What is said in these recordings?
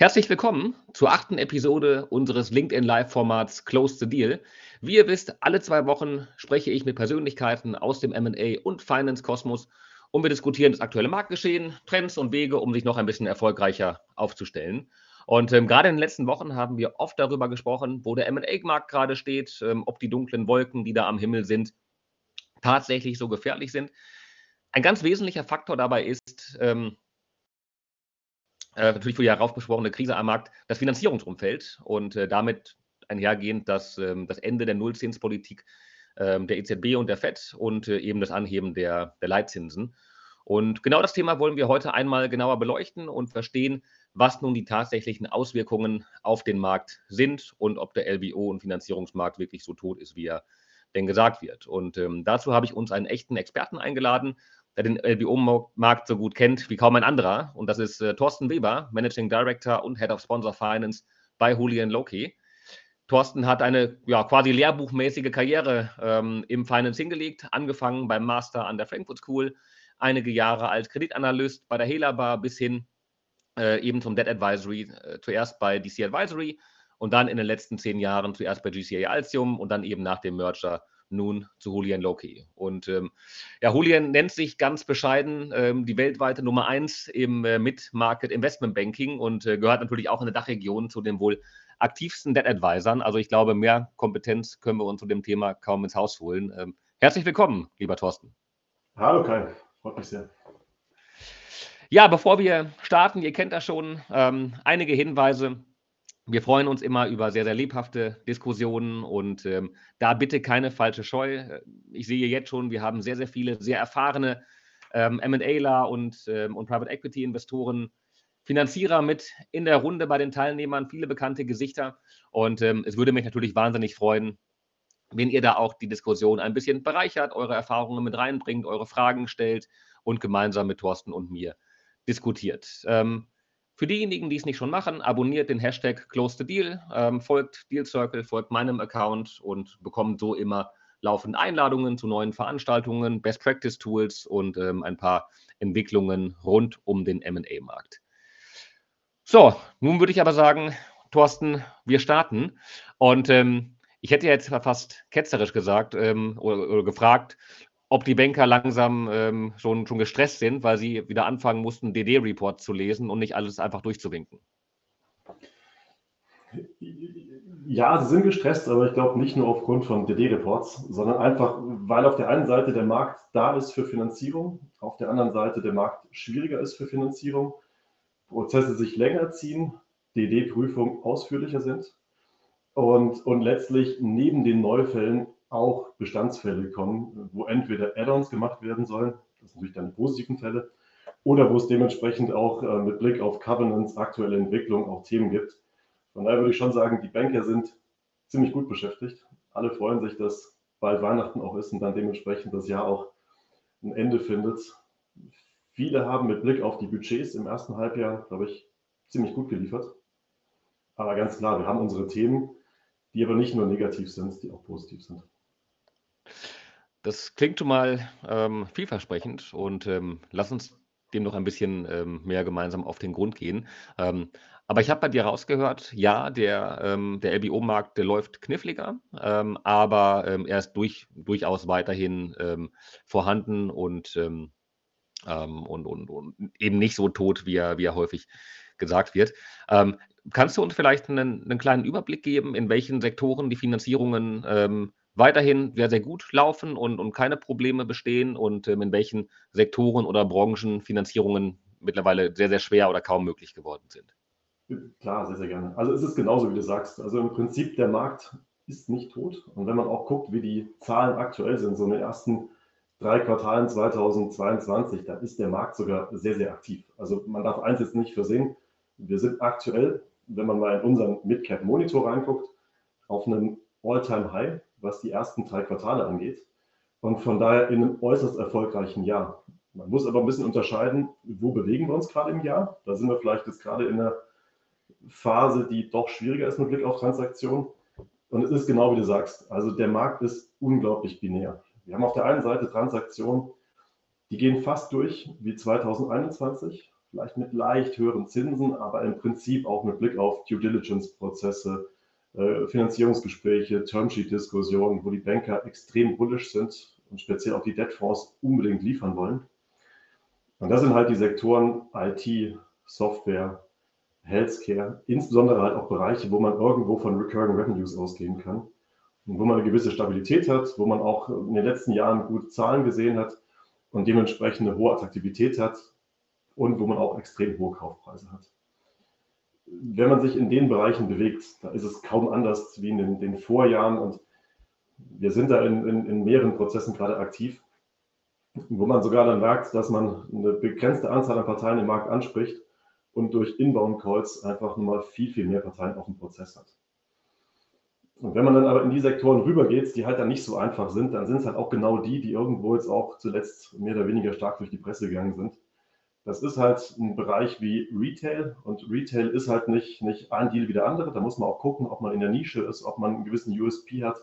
Herzlich willkommen zur achten Episode unseres LinkedIn Live-Formats Close the Deal. Wie ihr wisst, alle zwei Wochen spreche ich mit Persönlichkeiten aus dem MA und Finance-Kosmos und wir diskutieren das aktuelle Marktgeschehen, Trends und Wege, um sich noch ein bisschen erfolgreicher aufzustellen. Und ähm, gerade in den letzten Wochen haben wir oft darüber gesprochen, wo der MA-Markt gerade steht, ähm, ob die dunklen Wolken, die da am Himmel sind, tatsächlich so gefährlich sind. Ein ganz wesentlicher Faktor dabei ist, ähm, äh, natürlich für die heraufbeschworene Krise am Markt, das Finanzierungsumfeld und äh, damit einhergehend das, ähm, das Ende der Nullzinspolitik ähm, der EZB und der FED und äh, eben das Anheben der, der Leitzinsen. Und genau das Thema wollen wir heute einmal genauer beleuchten und verstehen, was nun die tatsächlichen Auswirkungen auf den Markt sind und ob der LBO und Finanzierungsmarkt wirklich so tot ist, wie er denn gesagt wird. Und ähm, dazu habe ich uns einen echten Experten eingeladen, der den LBO-Markt so gut kennt wie kaum ein anderer. Und das ist äh, Thorsten Weber, Managing Director und Head of Sponsor Finance bei Julian Loki. Thorsten hat eine ja, quasi lehrbuchmäßige Karriere ähm, im Finance hingelegt, angefangen beim Master an der Frankfurt School, einige Jahre als Kreditanalyst bei der Helabar bis hin äh, eben zum Debt Advisory, äh, zuerst bei DC Advisory und dann in den letzten zehn Jahren zuerst bei GCA Altium und dann eben nach dem Merger nun zu Julian Loki. Und ähm, ja, Julian nennt sich ganz bescheiden ähm, die weltweite Nummer eins im äh, Mid-Market Investment Banking und äh, gehört natürlich auch in der Dachregion zu den wohl aktivsten Debt Advisern. Also ich glaube, mehr Kompetenz können wir uns zu dem Thema kaum ins Haus holen. Ähm, herzlich willkommen, lieber Thorsten. Hallo Kai, freut mich sehr. Ja, bevor wir starten, ihr kennt das schon, ähm, einige Hinweise wir freuen uns immer über sehr, sehr lebhafte Diskussionen und ähm, da bitte keine falsche Scheu. Ich sehe jetzt schon, wir haben sehr, sehr viele sehr erfahrene ähm, MAler und, ähm, und Private Equity Investoren, Finanzierer mit in der Runde bei den Teilnehmern, viele bekannte Gesichter. Und ähm, es würde mich natürlich wahnsinnig freuen, wenn ihr da auch die Diskussion ein bisschen bereichert, eure Erfahrungen mit reinbringt, eure Fragen stellt und gemeinsam mit Thorsten und mir diskutiert. Ähm, für diejenigen, die es nicht schon machen, abonniert den Hashtag Close the Deal, ähm, folgt Deal Circle, folgt meinem Account und bekommt so immer laufend Einladungen zu neuen Veranstaltungen, Best Practice Tools und ähm, ein paar Entwicklungen rund um den MA-Markt. So, nun würde ich aber sagen, Thorsten, wir starten. Und ähm, ich hätte jetzt fast ketzerisch gesagt ähm, oder, oder, gefragt, ob die Banker langsam ähm, schon, schon gestresst sind, weil sie wieder anfangen mussten, DD-Report zu lesen und nicht alles einfach durchzuwinken. Ja, sie sind gestresst, aber ich glaube nicht nur aufgrund von DD-Reports, sondern einfach, weil auf der einen Seite der Markt da ist für Finanzierung, auf der anderen Seite der Markt schwieriger ist für Finanzierung, Prozesse sich länger ziehen, DD-Prüfungen ausführlicher sind und, und letztlich neben den Neufällen auch Bestandsfälle kommen, wo entweder Add-ons gemacht werden sollen, das sind natürlich dann die positiven Fälle, oder wo es dementsprechend auch äh, mit Blick auf Covenants, aktuelle Entwicklung auch Themen gibt. Von daher würde ich schon sagen, die Banker sind ziemlich gut beschäftigt. Alle freuen sich, dass bald Weihnachten auch ist und dann dementsprechend das Jahr auch ein Ende findet. Viele haben mit Blick auf die Budgets im ersten Halbjahr, glaube ich, ziemlich gut geliefert. Aber ganz klar, wir haben unsere Themen, die aber nicht nur negativ sind, die auch positiv sind. Das klingt schon mal ähm, vielversprechend und ähm, lass uns dem noch ein bisschen ähm, mehr gemeinsam auf den Grund gehen. Ähm, aber ich habe bei dir rausgehört, ja, der, ähm, der LBO-Markt, läuft kniffliger, ähm, aber er ist durch, durchaus weiterhin vorhanden und, und, und, und, eben nicht so tot, wie er, wie er häufig gesagt wird. kannst du uns vielleicht einen, einen, kleinen Überblick geben, in welchen Sektoren die Finanzierungen weiterhin sehr, sehr gut laufen und, und keine Probleme bestehen und ähm, in welchen Sektoren oder Branchen Finanzierungen mittlerweile sehr, sehr schwer oder kaum möglich geworden sind. Klar, sehr, sehr gerne. Also es ist genauso, wie du sagst. Also im Prinzip, der Markt ist nicht tot. Und wenn man auch guckt, wie die Zahlen aktuell sind, so in den ersten drei Quartalen 2022, da ist der Markt sogar sehr, sehr aktiv. Also man darf eins jetzt nicht versehen. Wir sind aktuell, wenn man mal in unseren Midcap Monitor reinguckt, auf einem All-Time-High was die ersten drei Quartale angeht. Und von daher in einem äußerst erfolgreichen Jahr. Man muss aber ein bisschen unterscheiden, wo bewegen wir uns gerade im Jahr. Da sind wir vielleicht jetzt gerade in einer Phase, die doch schwieriger ist mit Blick auf Transaktionen. Und es ist genau wie du sagst. Also der Markt ist unglaublich binär. Wir haben auf der einen Seite Transaktionen, die gehen fast durch wie 2021. vielleicht mit leicht höheren Zinsen, aber im Prinzip auch mit Blick auf Due Diligence-Prozesse, Finanzierungsgespräche, Termsheet-Diskussionen, wo die Banker extrem bullish sind und speziell auch die Debtfonds unbedingt liefern wollen. Und das sind halt die Sektoren IT, Software, Healthcare, insbesondere halt auch Bereiche, wo man irgendwo von Recurring Revenues ausgehen kann und wo man eine gewisse Stabilität hat, wo man auch in den letzten Jahren gute Zahlen gesehen hat und dementsprechend eine hohe Attraktivität hat und wo man auch extrem hohe Kaufpreise hat. Wenn man sich in den Bereichen bewegt, da ist es kaum anders wie in den, den Vorjahren und wir sind da in, in, in mehreren Prozessen gerade aktiv, wo man sogar dann merkt, dass man eine begrenzte Anzahl an Parteien im Markt anspricht und durch Inbound-Calls einfach nochmal viel, viel mehr Parteien auf dem Prozess hat. Und wenn man dann aber in die Sektoren rübergeht, die halt dann nicht so einfach sind, dann sind es halt auch genau die, die irgendwo jetzt auch zuletzt mehr oder weniger stark durch die Presse gegangen sind. Das ist halt ein Bereich wie Retail und Retail ist halt nicht, nicht ein Deal wie der andere. Da muss man auch gucken, ob man in der Nische ist, ob man einen gewissen USP hat.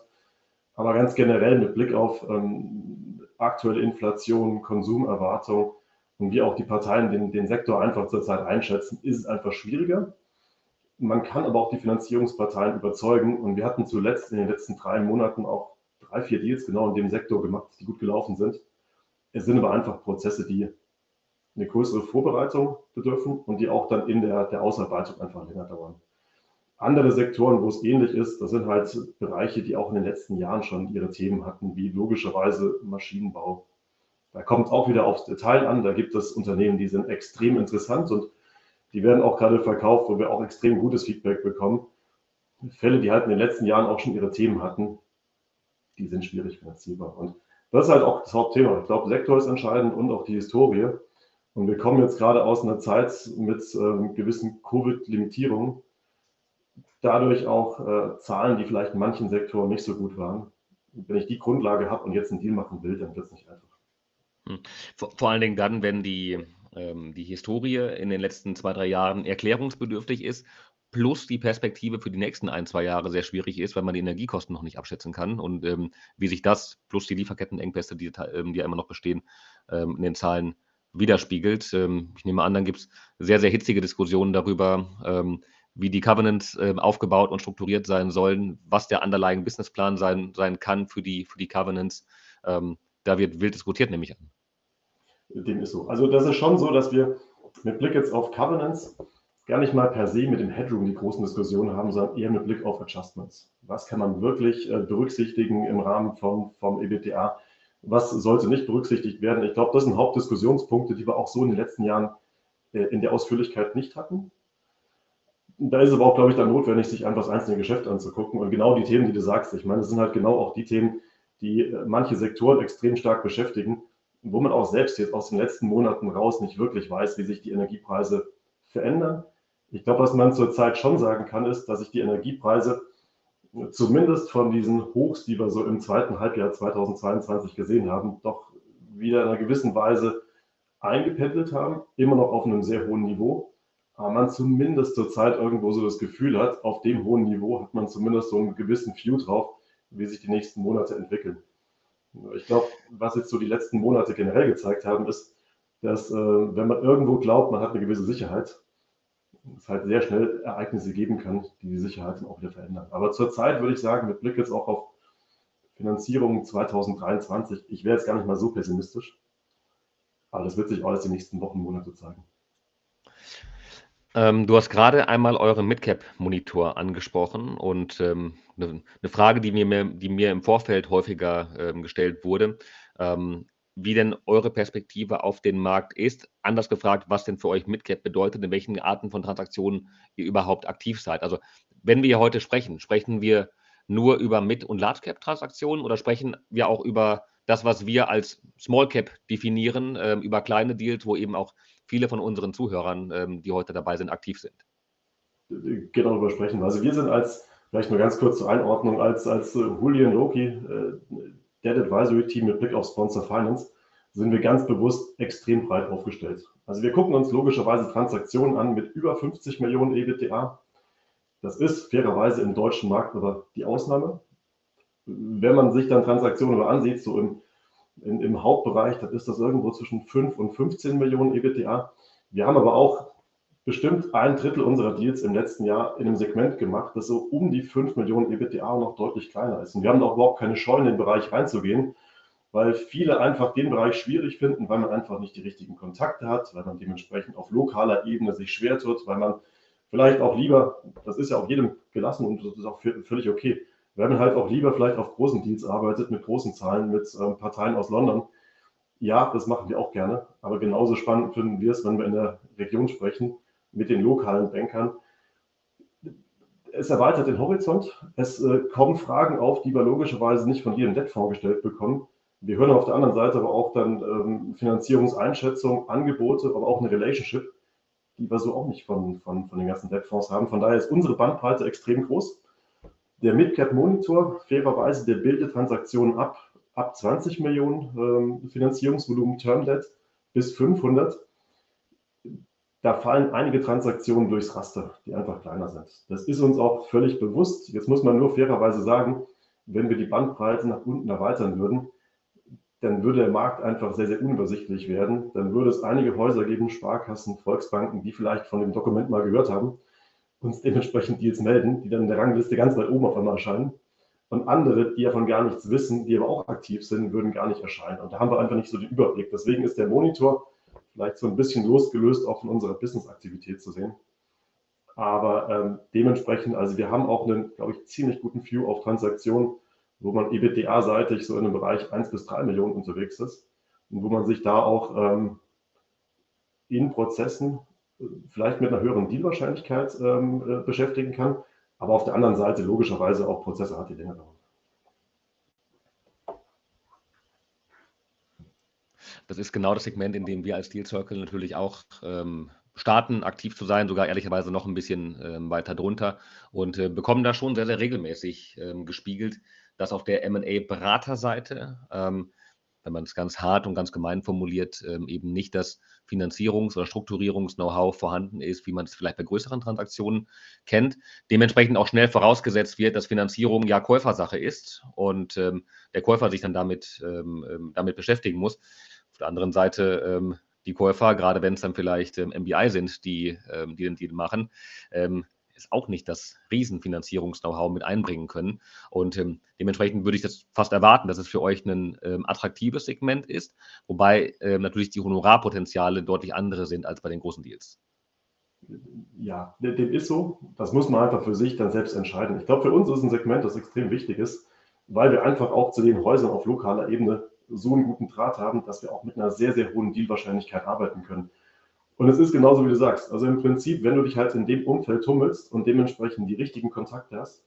Aber ganz generell mit Blick auf ähm, aktuelle Inflation, Konsumerwartung und wie auch die Parteien den, den Sektor einfach zurzeit einschätzen, ist es einfach schwieriger. Man kann aber auch die Finanzierungsparteien überzeugen. Und wir hatten zuletzt in den letzten drei Monaten auch drei, vier Deals genau in dem Sektor gemacht, die gut gelaufen sind. Es sind aber einfach Prozesse, die eine größere Vorbereitung bedürfen und die auch dann in der, der Ausarbeitung einfach länger dauern. Andere Sektoren, wo es ähnlich ist, das sind halt Bereiche, die auch in den letzten Jahren schon ihre Themen hatten, wie logischerweise Maschinenbau. Da kommt es auch wieder aufs Detail an. Da gibt es Unternehmen, die sind extrem interessant und die werden auch gerade verkauft, wo wir auch extrem gutes Feedback bekommen. Fälle, die halt in den letzten Jahren auch schon ihre Themen hatten, die sind schwierig finanzierbar. Und das ist halt auch das Hauptthema. Ich glaube, Sektor ist entscheidend und auch die Historie. Und wir kommen jetzt gerade aus einer Zeit mit ähm, gewissen Covid-Limitierungen, dadurch auch äh, Zahlen, die vielleicht in manchen Sektoren nicht so gut waren. Wenn ich die Grundlage habe und jetzt einen Deal machen will, dann wird es nicht einfach. Hm. Vor, vor, allen Dingen dann, wenn die, ähm, die Historie in den letzten zwei, drei Jahren erklärungsbedürftig ist, plus die Perspektive für die nächsten ein, zwei Jahre sehr schwierig ist, weil man die Energiekosten noch nicht abschätzen kann und ähm, wie sich das plus die Lieferkettenengpässe, die, ähm, die ja immer noch bestehen, ähm, in den Zahlen widerspiegelt. Ähm, ich nehme an, dann gibt es sehr, sehr hitzige Diskussionen darüber, ähm, wie die Covenants äh, aufgebaut und strukturiert sein sollen, was der underlying Businessplan sein, sein kann für die, für die Covenants. Ähm, da wird wild diskutiert, nehme ich an. Dem ist so. Also das ist schon so, dass wir mit Blick jetzt auf Covenants gar nicht mal per se mit dem Headroom die großen Diskussionen haben, sondern eher mit Blick auf Adjustments. Was kann man wirklich äh, berücksichtigen im Rahmen vom, vom EBTA? Was sollte nicht berücksichtigt werden. Ich glaube, das sind Hauptdiskussionspunkte, die wir auch so in den letzten Jahren äh, in der Ausführlichkeit nicht hatten. Da ist aber auch, glaube ich, dann notwendig, sich einfach das einzelne Geschäft anzugucken. Und genau die Themen, die du sagst, ich meine, das sind halt genau auch die Themen, die äh, manche Sektoren extrem stark beschäftigen, wo man auch selbst jetzt aus den letzten Monaten raus nicht wirklich weiß, wie sich die Energiepreise verändern. Ich glaube, was man zurzeit schon sagen kann, ist, dass sich die Energiepreise zumindest von diesen Hochs, die wir so im zweiten Halbjahr 2022 gesehen haben, doch wieder in einer gewissen Weise eingependelt haben, immer noch auf einem sehr hohen Niveau. Aber man zumindest zurzeit irgendwo so das Gefühl hat, auf dem hohen Niveau hat man zumindest so einen gewissen View drauf, wie sich die nächsten Monate entwickeln. Ich glaube, was jetzt so die letzten Monate generell gezeigt haben, ist, dass äh, wenn man irgendwo glaubt, man hat eine gewisse Sicherheit, es halt sehr schnell Ereignisse geben kann, die die Sicherheit auch wieder verändern. Aber zurzeit würde ich sagen, mit Blick jetzt auch auf Finanzierung 2023, ich wäre jetzt gar nicht mal so pessimistisch. Aber das wird sich alles die nächsten Wochen, Monate zeigen. Ähm, du hast gerade einmal euren Midcap-Monitor angesprochen und ähm, eine, eine, Frage, die mir, die mir im Vorfeld häufiger ähm, gestellt wurde. Ähm, wie denn eure Perspektive auf den Markt ist. Anders gefragt, was denn für euch Midcap bedeutet, in welchen Arten von Transaktionen ihr überhaupt aktiv seid. Also wenn wir heute sprechen, sprechen wir nur über Mid- und Large-Cap-Transaktionen oder sprechen wir auch über das, was wir als Small Cap definieren, äh, über kleine Deals, wo eben auch viele von unseren Zuhörern, ähm, die heute dabei sind, aktiv sind? Genau darüber sprechen. Also wir sind als, vielleicht nur ganz kurz zur Einordnung, als, als äh, Julian Loki, äh, Debt Advisory Team mit Blick auf Sponsor Finance sind wir ganz bewusst extrem breit aufgestellt. Also wir gucken uns logischerweise Transaktionen an mit über 50 Millionen EBITDA. Das ist fairerweise im deutschen Markt aber die Ausnahme. Wenn man sich dann Transaktionen ansieht, so im, in, im Hauptbereich, dann ist das irgendwo zwischen 5 und 15 Millionen EBITDA. Wir haben aber auch bestimmt ein Drittel unserer Deals im letzten Jahr in einem Segment gemacht, das so um die 5 Millionen EBITDA noch deutlich kleiner ist. Und wir haben auch überhaupt keine Scheu, in den Bereich reinzugehen, weil viele einfach den Bereich schwierig finden, weil man einfach nicht die richtigen Kontakte hat, weil man dementsprechend auf lokaler Ebene sich schwer tut, weil man vielleicht auch lieber, das ist ja auch jedem gelassen und das ist auch völlig okay, weil man halt auch lieber vielleicht auf großen Deals arbeitet, mit großen Zahlen, mit ähm, Parteien aus London. Ja, das machen wir auch gerne, aber genauso spannend finden wir es, wenn wir in der Region sprechen, mit den lokalen Bankern. Es erweitert den Horizont. Es äh, kommen Fragen auf, die wir logischerweise nicht von jedem Debtfonds gestellt bekommen. Wir hören auf der anderen Seite aber auch dann ähm, Finanzierungseinschätzung, Angebote, aber auch eine Relationship, die wir so auch nicht von, von, von den ganzen Debtfonds haben. Von daher ist unsere Bandbreite extrem groß. Der Midcap Monitor, fairerweise, der bildet Transaktionen ab, ab 20 Millionen ähm, Finanzierungsvolumen Term Debt bis 500. Da fallen einige Transaktionen durchs Raster, die einfach kleiner sind. Das ist uns auch völlig bewusst. Jetzt muss man nur fairerweise sagen, wenn wir die Bandbreite nach unten erweitern würden, dann würde der Markt einfach sehr, sehr unübersichtlich werden. Dann würde es einige Häuser geben, Sparkassen, Volksbanken, die vielleicht von dem Dokument mal gehört haben, uns dementsprechend Deals melden, die dann in der Rangliste ganz weit oben auf einmal erscheinen. Und andere, die davon gar nichts wissen, die aber auch aktiv sind, würden gar nicht erscheinen. Und da haben wir einfach nicht so den Überblick. Deswegen ist der Monitor vielleicht so ein bisschen losgelöst auch von unserer Business-Aktivität zu sehen. Aber ähm, dementsprechend, also wir haben auch einen, glaube ich, ziemlich guten View auf Transaktionen, wo man EBITDA-seitig so in einem Bereich 1 bis 3 Millionen unterwegs ist und wo man sich da auch ähm, in Prozessen äh, vielleicht mit einer höheren Dealwahrscheinlichkeit ähm, äh, beschäftigen kann, aber auf der anderen Seite logischerweise auch Prozesse hat, die länger dauern. Das ist genau das Segment, in dem wir als Deal Circle natürlich auch ähm, starten, aktiv zu sein, sogar ehrlicherweise noch ein bisschen ähm, weiter drunter und äh, bekommen da schon sehr, sehr regelmäßig ähm, gespiegelt, dass auf der MA-Beraterseite, ähm, wenn man es ganz hart und ganz gemein formuliert, ähm, eben nicht das Finanzierungs- oder Strukturierungs-Know-how vorhanden ist, wie man es vielleicht bei größeren Transaktionen kennt. Dementsprechend auch schnell vorausgesetzt wird, dass Finanzierung ja Käufersache ist und ähm, der Käufer sich dann damit, ähm, damit beschäftigen muss. Auf der anderen Seite ähm, die Käufer, gerade wenn es dann vielleicht ähm, MBI sind, die, ähm, die den Deal machen, ähm, ist auch nicht das Riesenfinanzierungs-Know-how mit einbringen können. Und ähm, dementsprechend würde ich das fast erwarten, dass es für euch ein ähm, attraktives Segment ist, wobei ähm, natürlich die Honorarpotenziale deutlich andere sind als bei den großen Deals. Ja, dem ist so. Das muss man einfach für sich dann selbst entscheiden. Ich glaube, für uns ist ein Segment, das extrem wichtig ist, weil wir einfach auch zu den Häusern auf lokaler Ebene so einen guten Draht haben, dass wir auch mit einer sehr, sehr hohen Dealwahrscheinlichkeit arbeiten können. Und es ist genauso, wie du sagst. Also im Prinzip, wenn du dich halt in dem Umfeld tummelst und dementsprechend die richtigen Kontakte hast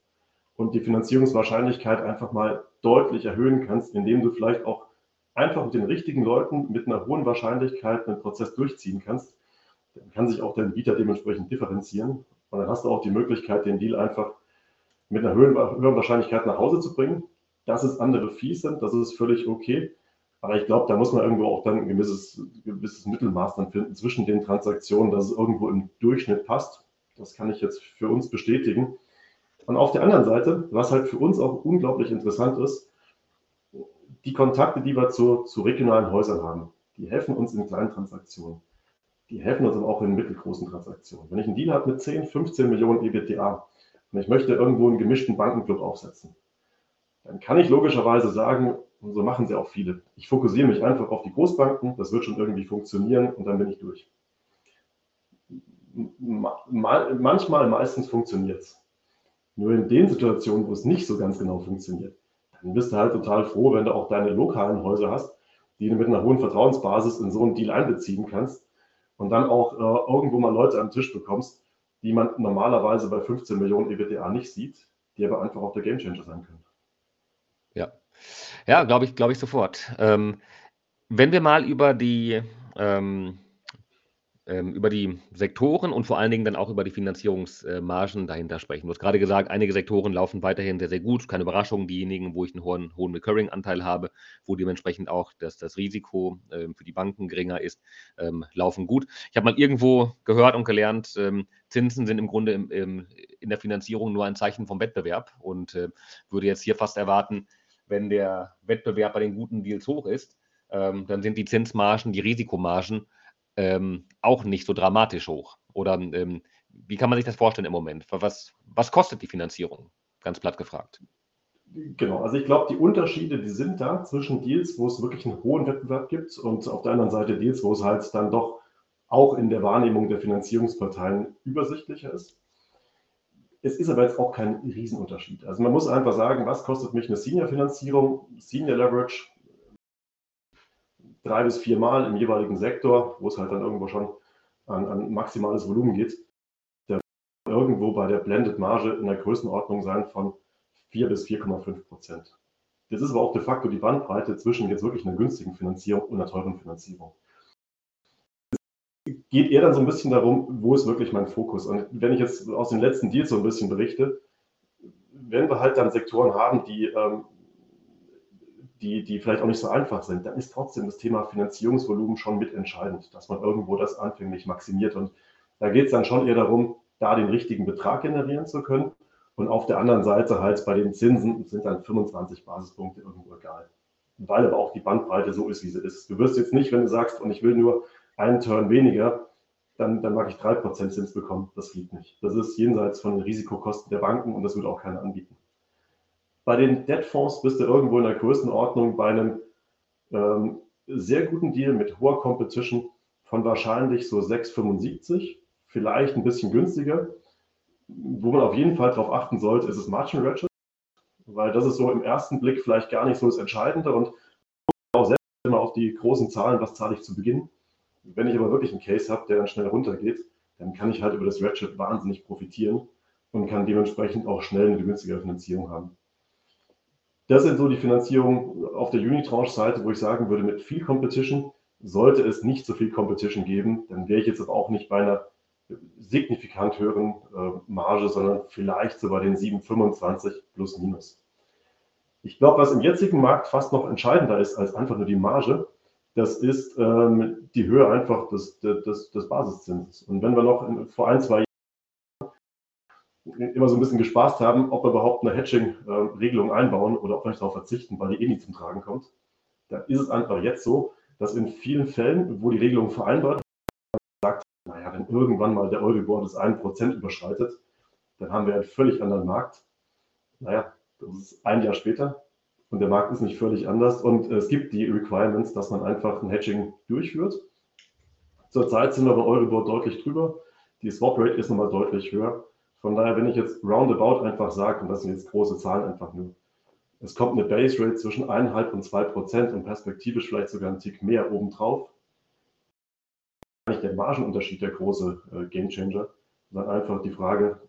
und die Finanzierungswahrscheinlichkeit einfach mal deutlich erhöhen kannst, indem du vielleicht auch einfach mit den richtigen Leuten mit einer hohen Wahrscheinlichkeit einen Prozess durchziehen kannst, dann kann sich auch dein Bieter dementsprechend differenzieren. Und dann hast du auch die Möglichkeit, den Deal einfach mit einer höheren Wahrscheinlichkeit nach Hause zu bringen. Dass es andere Fees sind, das ist völlig okay. Aber ich glaube, da muss man irgendwo auch dann ein gewisses, gewisses Mittelmaß dann finden zwischen den Transaktionen, dass es irgendwo im Durchschnitt passt. Das kann ich jetzt für uns bestätigen. Und auf der anderen Seite, was halt für uns auch unglaublich interessant ist, die Kontakte, die wir zu, zu regionalen Häusern haben, die helfen uns in kleinen Transaktionen. Die helfen uns aber auch in mittelgroßen Transaktionen. Wenn ich einen Deal habe mit 10, 15 Millionen EBITDA und ich möchte irgendwo einen gemischten Bankenclub aufsetzen, dann kann ich logischerweise sagen, und so machen sie auch viele. Ich fokussiere mich einfach auf die Großbanken, das wird schon irgendwie funktionieren und dann bin ich durch. Manchmal, meistens funktioniert es. Nur in den Situationen, wo es nicht so ganz genau funktioniert, dann bist du halt total froh, wenn du auch deine lokalen Häuser hast, die du mit einer hohen Vertrauensbasis in so einen Deal einbeziehen kannst und dann auch äh, irgendwo mal Leute am Tisch bekommst, die man normalerweise bei 15 Millionen EBITDA nicht sieht, die aber einfach auch der Gamechanger sein können. Ja, glaube ich, glaube ich sofort. Ähm, wenn wir mal über die, ähm, ähm, über die Sektoren und vor allen Dingen dann auch über die Finanzierungsmargen dahinter sprechen. Du hast gerade gesagt, einige Sektoren laufen weiterhin sehr, sehr gut. Keine Überraschung, diejenigen, wo ich einen hohen, hohen Recurring-Anteil habe, wo dementsprechend auch das, das Risiko ähm, für die Banken geringer ist, ähm, laufen gut. Ich habe mal irgendwo gehört und gelernt, Zinsen sind im Grunde in der Finanzierung nur ein Zeichen vom Wettbewerb und äh, würde jetzt hier fast erwarten, wenn der Wettbewerb bei den guten Deals hoch ist, ähm, dann sind die Zinsmargen, die Risikomargen ähm, auch nicht so dramatisch hoch. Oder ähm, wie kann man sich das vorstellen im Moment? Was, was kostet die Finanzierung? Ganz platt gefragt. Genau, also ich glaube, die Unterschiede, die sind da zwischen Deals, wo es wirklich einen hohen Wettbewerb gibt und auf der anderen Seite Deals, wo es halt dann doch auch in der Wahrnehmung der Finanzierungsparteien übersichtlicher ist. Es ist aber jetzt auch kein Riesenunterschied. Also man muss einfach sagen, was kostet mich eine Senior-Finanzierung, Senior Leverage, drei bis vier Mal im jeweiligen Sektor, wo es halt dann irgendwo schon an, an maximales Volumen geht, der irgendwo bei der Blended Marge in der Größenordnung sein von 4 bis 4,5 Prozent. Das ist aber auch de facto die Bandbreite zwischen jetzt wirklich einer günstigen Finanzierung und einer teuren Finanzierung. Geht eher dann so ein bisschen darum, wo ist wirklich mein Fokus? Und wenn ich jetzt aus den letzten Deals so ein bisschen berichte, wenn wir halt dann Sektoren haben, die ähm, die, die vielleicht auch nicht so einfach sind, dann ist trotzdem das Thema Finanzierungsvolumen schon mitentscheidend, dass man irgendwo das anfänglich maximiert. Und da geht es dann schon eher darum, da den richtigen Betrag generieren zu können. Und auf der anderen Seite halt bei den Zinsen sind dann 25 Basispunkte irgendwo egal. Weil aber auch die Bandbreite so ist, wie sie ist. Du wirst jetzt nicht, wenn du sagst, und ich will nur einen Turn weniger, dann, dann mag ich 3% Zins bekommen. Das geht nicht. Das ist jenseits von den Risikokosten der Banken und das würde auch keiner anbieten. Bei den Debtfonds bist du irgendwo in der Größenordnung bei einem ähm, sehr guten Deal mit hoher Competition von wahrscheinlich so 6,75, vielleicht ein bisschen günstiger. Wo man auf jeden Fall darauf achten sollte, ist das Margin Ratchet, weil das ist so im ersten Blick vielleicht gar nicht so das Entscheidende und auch selbst immer auf die großen Zahlen, was zahle ich zu Beginn. Wenn ich aber wirklich einen Case habe, der dann schnell runtergeht, dann kann ich halt über das Ratchet wahnsinnig profitieren und kann dementsprechend auch schnell eine günstigere Finanzierung haben. Das sind so die Finanzierungen auf der Unitranche-Seite, wo ich sagen würde, mit viel Competition sollte es nicht so viel Competition geben, dann wäre ich jetzt aber auch nicht bei einer signifikant höheren äh, Marge, sondern vielleicht so bei den 7,25 plus minus. Ich glaube, was im jetzigen Markt fast noch entscheidender ist als einfach nur die Marge, das ist ähm, die Höhe einfach des, des, des Basiszinses. Und wenn wir noch in, vor ein, zwei immer so ein bisschen gespaßt haben, ob wir überhaupt eine Hedging-Regelung einbauen oder ob wir nicht darauf verzichten, weil die eh nie zum Tragen kommt. Dann ist es einfach jetzt so, dass in vielen Fällen, wo die Regelung vereinbart sagt, naja, wenn irgendwann mal der Euribor das 1% überschreitet, dann haben wir einen völlig anderen Markt. Naja, das ist ein Jahr später und der Markt ist nicht völlig anders und es gibt die Requirements, dass man einfach ein Hedging durchführt. Zurzeit sind wir bei Euribor deutlich drüber. Die Swap Rate ist nochmal deutlich höher. Von daher, wenn ich jetzt roundabout einfach sage, und das sind jetzt große Zahlen einfach nur, es kommt eine Base Rate zwischen 1,5 und 2 Prozent und perspektivisch vielleicht sogar einen Tick mehr obendrauf, nicht der Margenunterschied der große äh, Gamechanger, sondern einfach die Frage,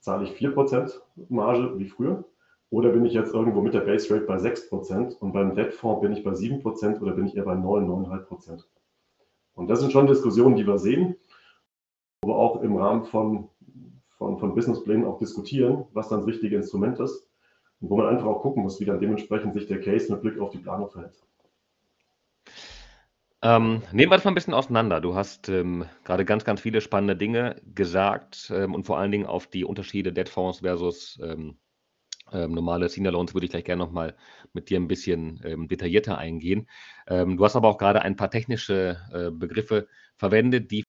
zahle ich 4 Prozent Marge wie früher? Oder bin ich jetzt irgendwo mit der Base Rate bei 6 Prozent und beim Debtfonds bin ich bei 7 Prozent oder bin ich eher bei 9, 9,5 Prozent? Und das sind schon Diskussionen, die wir sehen, aber auch im Rahmen von von, von Businessplänen auch diskutieren, was dann das richtige Instrument ist. Und wo man einfach auch gucken muss, wie dann dementsprechend sich der Case mit Blick auf die Planung verhält. Ähm, nehmen wir das mal ein bisschen auseinander. Du hast ähm, gerade ganz, ganz viele spannende Dinge gesagt ähm, und vor allen Dingen auf die Unterschiede Debtfonds versus ähm, ähm, normale Senior Loans würde ich gleich gerne nochmal mit dir ein bisschen ähm, detaillierter eingehen. du hast aber auch gerade ein paar technische äh, Begriffe verwendet, die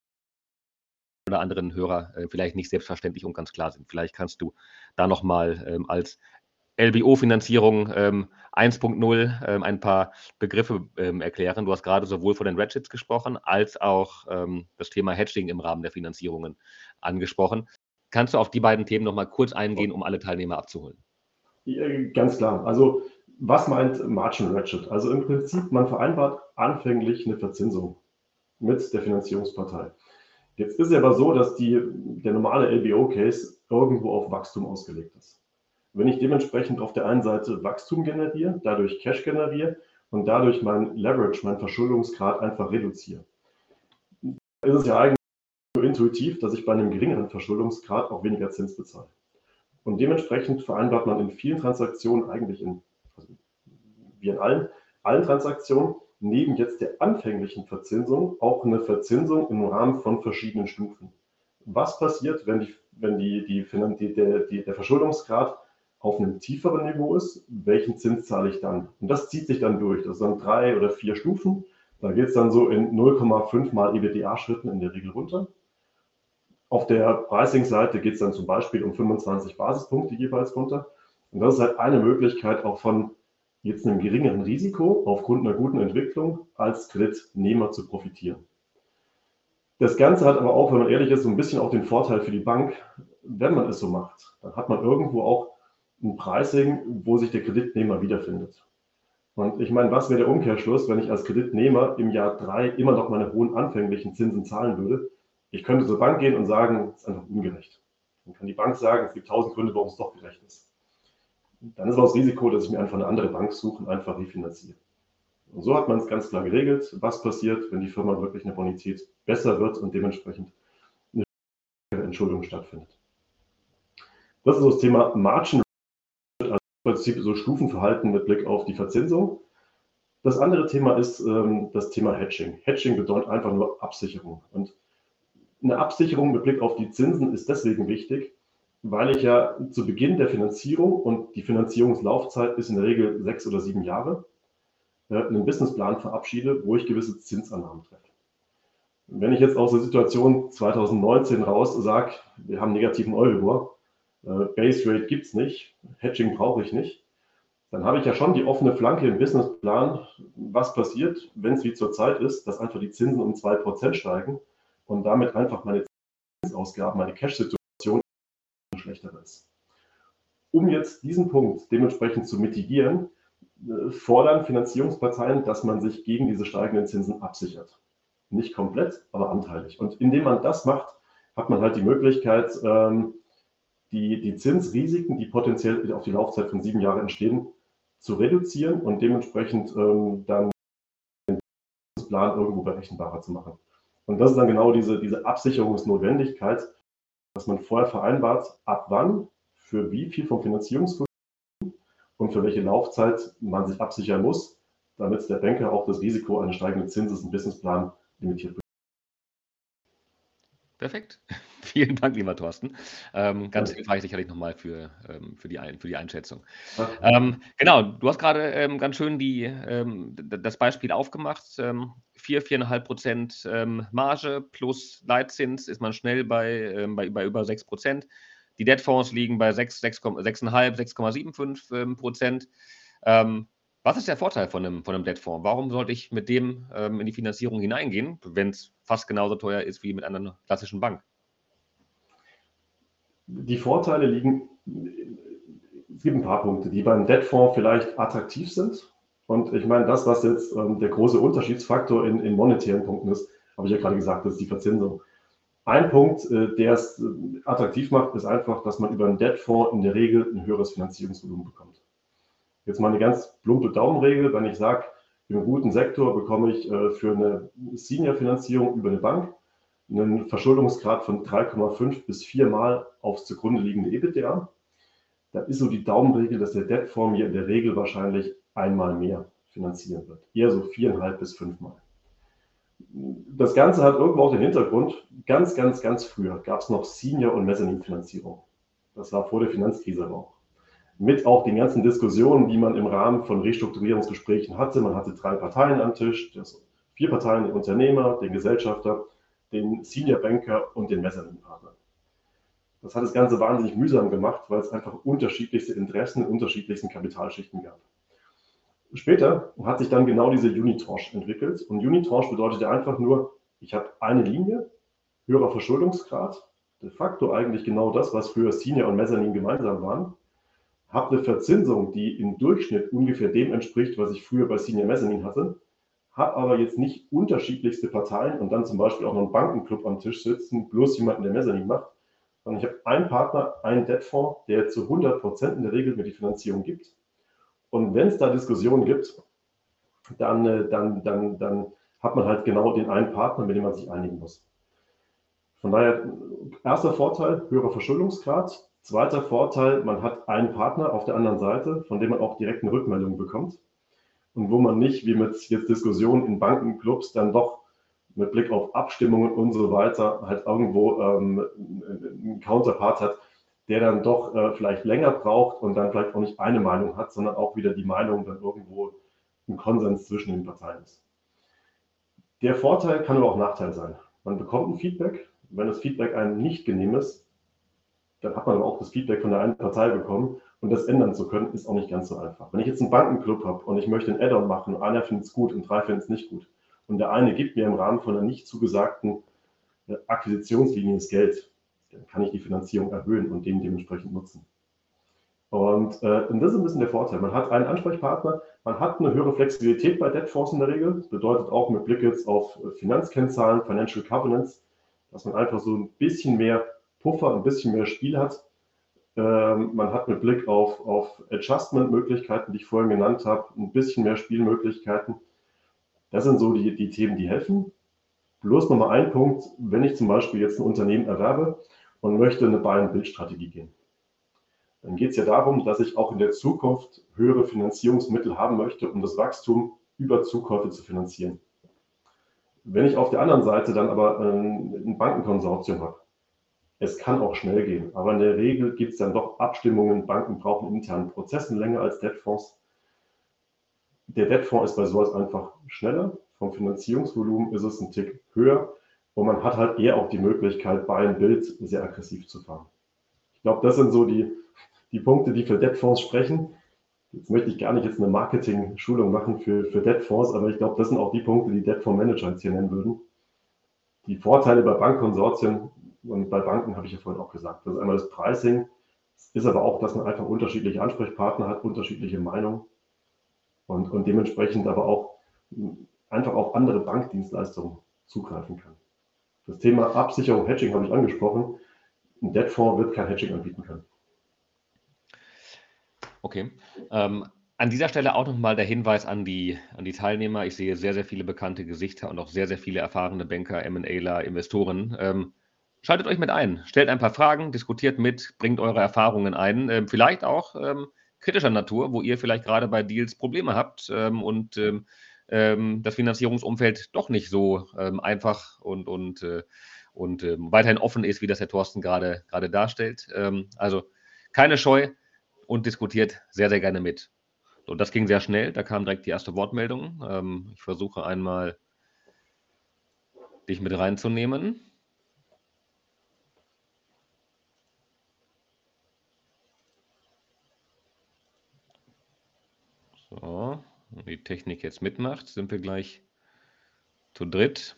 oder anderen Hörer äh, vielleicht nicht selbstverständlich und ganz klar sind. Vielleicht kannst du da nochmal ähm, als LBO-Finanzierung ähm, 1.0 ähm, ein paar Begriffe ähm, erklären. Du hast gerade sowohl von den Ratchets gesprochen, als auch ähm, das Thema Hedging im Rahmen der Finanzierungen angesprochen. Kannst du auf die beiden Themen nochmal kurz eingehen, um alle Teilnehmer abzuholen? Ja, ganz klar. Also was meint Margin Ratchet? Also im Prinzip, man vereinbart anfänglich eine Verzinsung mit der Finanzierungspartei. Jetzt ist es aber so, dass die, der normale LBO-Case irgendwo auf Wachstum ausgelegt ist. Wenn ich dementsprechend auf der einen Seite Wachstum generiere, dadurch Cash generiere und dadurch mein Leverage, mein Verschuldungsgrad einfach reduziere, ist es ja eigentlich so intuitiv, dass ich bei einem geringeren Verschuldungsgrad auch weniger Zins bezahle. Und dementsprechend vereinbart man in vielen Transaktionen, eigentlich in, also wie in allen, allen Transaktionen, neben jetzt der anfänglichen Verzinsung auch eine Verzinsung im Rahmen von verschiedenen Stufen. Was passiert, wenn, die, wenn die, die, der, der Verschuldungsgrad auf einem tieferen Niveau ist? Welchen Zins zahle ich dann? Und das zieht sich dann durch. Das sind drei oder vier Stufen. Da geht es dann so in 0,5 mal EBITDA-Schritten in der Regel runter. Auf der Pricing-Seite geht es dann zum Beispiel um 25 Basispunkte jeweils runter. Und das ist halt eine Möglichkeit auch von jetzt einem geringeren Risiko aufgrund einer guten Entwicklung als Kreditnehmer zu profitieren. Das Ganze hat aber auch, wenn man ehrlich ist, so ein bisschen auch den Vorteil für die Bank, wenn man es so macht. Dann hat man irgendwo auch ein Pricing, wo sich der Kreditnehmer wiederfindet. Und ich meine, was wäre der Umkehrschluss, wenn ich als Kreditnehmer im Jahr drei immer noch meine hohen anfänglichen Zinsen zahlen würde? Ich könnte zur Bank gehen und sagen, es ist einfach ungerecht. Dann kann die Bank sagen, es gibt tausend Gründe, warum es doch gerecht ist. Dann ist aber das Risiko, dass ich mir einfach eine andere Bank suche und einfach refinanziere. Und so hat man es ganz klar geregelt, was passiert, wenn die Firma wirklich eine Bonität besser wird und dementsprechend eine Entschuldung stattfindet. Das ist das Thema Margin, also im Prinzip so Stufenverhalten mit Blick auf die Verzinsung. Das andere Thema ist ähm, das Thema Hedging. Hedging bedeutet einfach nur Absicherung. Und eine Absicherung mit Blick auf die Zinsen ist deswegen wichtig, weil ich ja zu Beginn der Finanzierung und die Finanzierungslaufzeit ist in der Regel sechs oder sieben Jahre äh, einen Businessplan verabschiede, wo ich gewisse Zinsannahmen treffe. Wenn ich jetzt aus der Situation 2019 raus sage, wir haben negativen Euribor, äh, Base Rate gibt es nicht, Hedging brauche ich nicht, dann habe ich ja schon die offene Flanke im Businessplan, was passiert, wenn es wie zurzeit ist, dass einfach die Zinsen um 2% steigen und damit einfach meine Zinsausgaben, meine Cash-Situation schlechter ist. Um jetzt diesen Punkt dementsprechend zu mitigieren, äh, fordern Finanzierungsparteien, dass man sich gegen diese steigenden Zinsen absichert. Nicht komplett, aber anteilig. Und indem man das macht, hat man halt die Möglichkeit, ähm, die, die Zinsrisiken, die potenziell auf die Laufzeit von sieben Jahren entstehen, zu reduzieren und dementsprechend ähm, dann den Plan irgendwo berechenbarer zu machen. Und das ist dann genau diese, diese Absicherungsnotwendigkeit, dass man vorher vereinbart, ab wann, für wie viel vom Finanzierungsvolumen und für welche Laufzeit man sich absichern muss, damit der Banker auch das Risiko eines steigenden Zinses im Businessplan limitiert wird. Perfekt. Vielen Dank, lieber Thorsten. Ähm, ganz hilfreich sicherlich nochmal für, ähm, für, die Ein für die Einschätzung. Ähm, genau, du hast gerade ähm, ganz schön die, ähm, das Beispiel aufgemacht. 4, ähm, 4,5 Prozent Marge plus Leitzins ist man schnell bei, bei, bei über 6 Prozent. Die Debtfonds liegen bei 6,5, 6,75 Prozent. Was ist der Vorteil von einem, von einem Debtfonds? Warum sollte ich mit dem ähm, in die Finanzierung hineingehen, wenn es fast genauso teuer ist wie mit einer klassischen Bank? Die Vorteile liegen, es gibt ein paar Punkte, die beim Debtfonds vielleicht attraktiv sind. Und ich meine, das, was jetzt ähm, der große Unterschiedsfaktor in, in monetären Punkten ist, habe ich ja gerade gesagt, das ist die Verzinsung. Ein Punkt, äh, der es äh, attraktiv macht, ist einfach, dass man über einen Debtfonds in der Regel ein höheres Finanzierungsvolumen bekommt. Jetzt mal eine ganz plumpe Daumenregel, wenn ich sage, einem guten Sektor bekomme ich äh, für eine Senior-Finanzierung über eine Bank einen Verschuldungsgrad von 3,5 bis 4 Mal aufs zugrunde liegende EBITDA. Da ist so die Daumenregel, dass der Debtfonds mir in der Regel wahrscheinlich einmal mehr finanzieren wird. Eher so viereinhalb bis fünfmal. Das Ganze hat irgendwo auch den Hintergrund, ganz, ganz, ganz früher gab es noch Senior- und Mezzanin-Finanzierung. Das war vor der Finanzkrise aber auch mit auch den ganzen Diskussionen, die man im Rahmen von Restrukturierungsgesprächen hatte. Man hatte drei Parteien am Tisch, das vier Parteien, den Unternehmer, den Gesellschafter, den Senior Banker und den Mezzaninpartner. Das hat das Ganze wahnsinnig mühsam gemacht, weil es einfach unterschiedlichste Interessen in unterschiedlichsten Kapitalschichten gab. Später hat sich dann genau diese Unitranche entwickelt. Und Unitranche bedeutet einfach nur, ich habe eine Linie, höherer Verschuldungsgrad, de facto eigentlich genau das, was früher Senior und Mezzanin gemeinsam waren habe eine Verzinsung, die im Durchschnitt ungefähr dem entspricht, was ich früher bei Senior Mezzanine hatte, habe aber jetzt nicht unterschiedlichste Parteien und dann zum Beispiel auch noch einen Bankenclub am Tisch sitzen, bloß jemanden, der Mezzanine macht, sondern ich habe einen Partner, einen Debtfonds, der zu 100 Prozent in der Regel mir die Finanzierung gibt. Und wenn es da Diskussionen gibt, dann, äh, dann, dann, dann hat man halt genau den einen Partner, mit dem man sich einigen muss. Von daher, erster Vorteil, höherer Verschuldungsgrad, Zweiter Vorteil, man hat einen Partner auf der anderen Seite, von dem man auch direkt eine Rückmeldung bekommt und wo man nicht, wie mit jetzt Diskussionen in Bankenclubs, dann doch mit Blick auf Abstimmungen und so weiter halt irgendwo ähm, einen Counterpart hat, der dann doch äh, vielleicht länger braucht und dann vielleicht auch nicht eine Meinung hat, sondern auch wieder die Meinung dann irgendwo ein Konsens zwischen den Parteien ist. Der Vorteil kann aber auch Nachteil sein. Man bekommt ein Feedback. Wenn das Feedback einem nicht genehm ist, dann hat man aber auch das Feedback von der einen Partei bekommen und das ändern zu können, ist auch nicht ganz so einfach. Wenn ich jetzt einen Bankenclub habe und ich möchte ein Add-on machen, einer findet es gut und drei finden es nicht gut und der eine gibt mir im Rahmen von einer nicht zugesagten äh, Akquisitionslinie das Geld, dann kann ich die Finanzierung erhöhen und den dementsprechend nutzen. Und, äh, und das ist ein bisschen der Vorteil. Man hat einen Ansprechpartner, man hat eine höhere Flexibilität bei Debtfonds in der Regel. Das bedeutet auch mit Blick jetzt auf Finanzkennzahlen, Financial Covenants, dass man einfach so ein bisschen mehr Puffer, ein bisschen mehr Spiel hat. Ähm, man hat mit Blick auf, auf Adjustment-Möglichkeiten, die ich vorhin genannt habe, ein bisschen mehr Spielmöglichkeiten. Das sind so die, die Themen, die helfen. Bloß nochmal ein Punkt, wenn ich zum Beispiel jetzt ein Unternehmen erwerbe und möchte eine Buy-and-Build-Strategie gehen dann geht es ja darum, dass ich auch in der Zukunft höhere Finanzierungsmittel haben möchte, um das Wachstum über Zukäufe zu finanzieren. Wenn ich auf der anderen Seite dann aber ein Bankenkonsortium habe, es kann auch schnell gehen, aber in der Regel gibt es dann doch Abstimmungen. Banken brauchen internen Prozessen länger als Debtfonds. Der Debtfonds ist bei sowas einfach schneller. Vom Finanzierungsvolumen ist es ein Tick höher und man hat halt eher auch die Möglichkeit, bei einem Bild sehr aggressiv zu fahren. Ich glaube, das sind so die, die Punkte, die für Debtfonds sprechen. Jetzt möchte ich gar nicht jetzt eine Marketing-Schulung machen für, für Debtfonds, aber ich glaube, das sind auch die Punkte, die Debtfonds-Manager jetzt hier nennen würden. Die Vorteile bei Bankkonsortien und bei Banken habe ich ja vorhin auch gesagt. Das ist einmal das Pricing, es ist aber auch, dass man einfach unterschiedliche Ansprechpartner hat, unterschiedliche Meinungen und, und dementsprechend aber auch einfach auf andere Bankdienstleistungen zugreifen kann. Das Thema Absicherung, Hedging habe ich angesprochen. Ein Debtfonds wird kein Hedging anbieten können. Okay. Ähm, an dieser Stelle auch nochmal der Hinweis an die, an die Teilnehmer. Ich sehe sehr, sehr viele bekannte Gesichter und auch sehr, sehr viele erfahrene Banker, MAler, Investoren. Ähm, schaltet euch mit ein, stellt ein paar Fragen, diskutiert mit, bringt eure Erfahrungen ein. Ähm, vielleicht auch ähm, kritischer Natur, wo ihr vielleicht gerade bei Deals Probleme habt ähm, und ähm, das Finanzierungsumfeld doch nicht so einfach und, und, äh, und weiterhin offen ist, wie das Herr Thorsten gerade, darstellt. also keine Scheu, und diskutiert sehr, sehr gerne mit. Und das ging sehr schnell. Da kam direkt die erste Wortmeldung. Ähm, ich versuche einmal, dich mit reinzunehmen. So, wenn die Technik jetzt mitmacht, sind wir gleich zu dritt.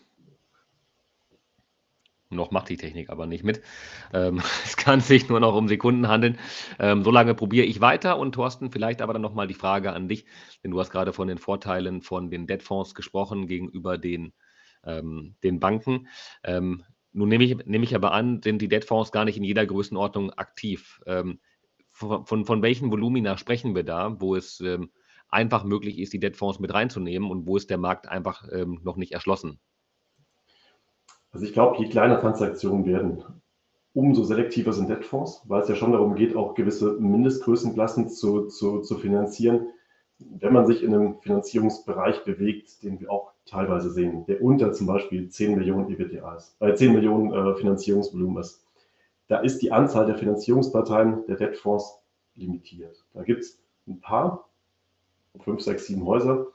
Noch macht die Technik aber nicht mit. Ähm, es kann sich nur noch um Sekunden handeln. Ähm, so lange probiere ich weiter und Thorsten, vielleicht aber dann nochmal die Frage an dich, denn du hast gerade von den Vorteilen von den Debtfonds gesprochen gegenüber den, ähm, den Banken. Ähm, nun nehme ich, nehme ich aber an, sind die Debtfonds gar nicht in jeder Größenordnung aktiv. Ähm, von, von, von, welchen Volumina sprechen wir da, wo es ähm, einfach möglich ist, die Debtfonds mit reinzunehmen und wo ist der Markt einfach noch nicht erschlossen? Also ich glaube, je kleiner Transaktionen werden, umso selektiver sind Debtfonds, weil es ja schon darum geht, auch gewisse Mindestgrößenklassen zu, zu, zu finanzieren. Wenn man sich in einem Finanzierungsbereich bewegt, den wir auch teilweise sehen, der unter zum Beispiel 10 Millionen EBITDA ist, äh, 10 Millionen äh, Finanzierungsvolumen ist, da ist die Anzahl der Finanzierungsparteien der Debtfonds limitiert. Da gibt es ein paar, fünf, sechs, sieben Häuser,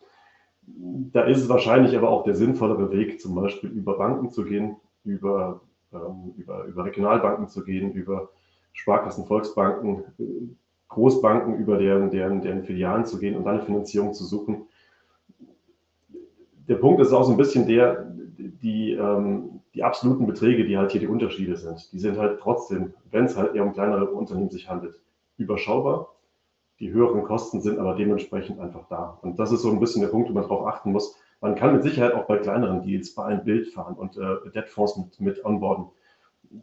da ist es wahrscheinlich aber auch der sinnvollere Weg, zum Beispiel über Banken zu gehen, über, ähm, über, über Regionalbanken zu gehen, über Sparkassen, Volksbanken, Großbanken, über deren, deren, deren Filialen zu gehen und dann eine Finanzierung zu suchen. Der Punkt ist auch so ein bisschen der, die, ähm, die absoluten Beträge, die halt hier die Unterschiede sind, die sind halt trotzdem, wenn es halt eher um kleinere Unternehmen sich handelt, überschaubar die höheren Kosten sind aber dementsprechend einfach da. Und das ist so ein bisschen der Punkt, wo man darauf achten muss. Man kann mit Sicherheit auch bei kleineren Deals bei einem Bild fahren und äh, Debtfonds mit, mit onboarden.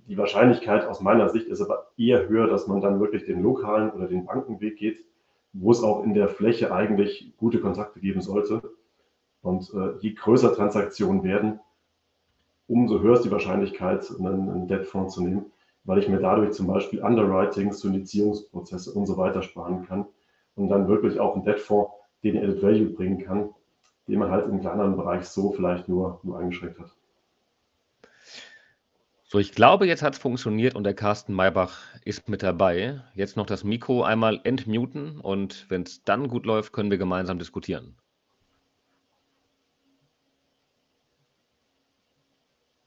Die Wahrscheinlichkeit aus meiner Sicht ist aber eher höher, dass man dann wirklich den lokalen oder den Bankenweg geht, wo es auch in der Fläche eigentlich gute Kontakte geben sollte. Und äh, je größer Transaktionen werden, umso höher ist die Wahrscheinlichkeit, einen, einen Debtfonds zu nehmen weil ich mir dadurch zum Beispiel Underwritings, Synizierungsprozesse und so weiter sparen kann und dann wirklich auch einen Debtfonds, den Added Value bringen kann, den man halt im kleineren Bereich so vielleicht nur, nur eingeschränkt hat. So, ich glaube, jetzt hat es funktioniert und der Carsten Maybach ist mit dabei. Jetzt noch das Mikro einmal entmuten und wenn es dann gut läuft, können wir gemeinsam diskutieren.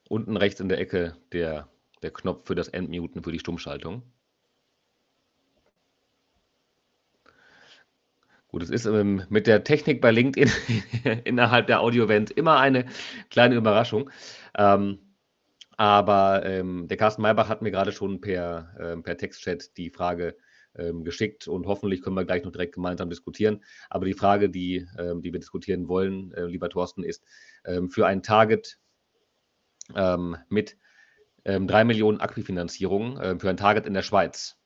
Unten rechts in der Ecke der, der Knopf für das Endmuten, für die Stummschaltung. Gut, es ist ähm, mit der Technik bei LinkedIn innerhalb der Audio-Event immer eine kleine Überraschung. Ähm, aber ähm, der Carsten Maybach hat mir gerade schon per, ähm, per Textchat die Frage ähm, geschickt und hoffentlich können wir gleich noch direkt gemeinsam diskutieren. Aber die Frage, die, ähm, die wir diskutieren wollen, äh, lieber Thorsten, ist ähm, für ein Target mit ähm, 3 Millionen Aquifinanzierung äh, für ein Target in der Schweiz.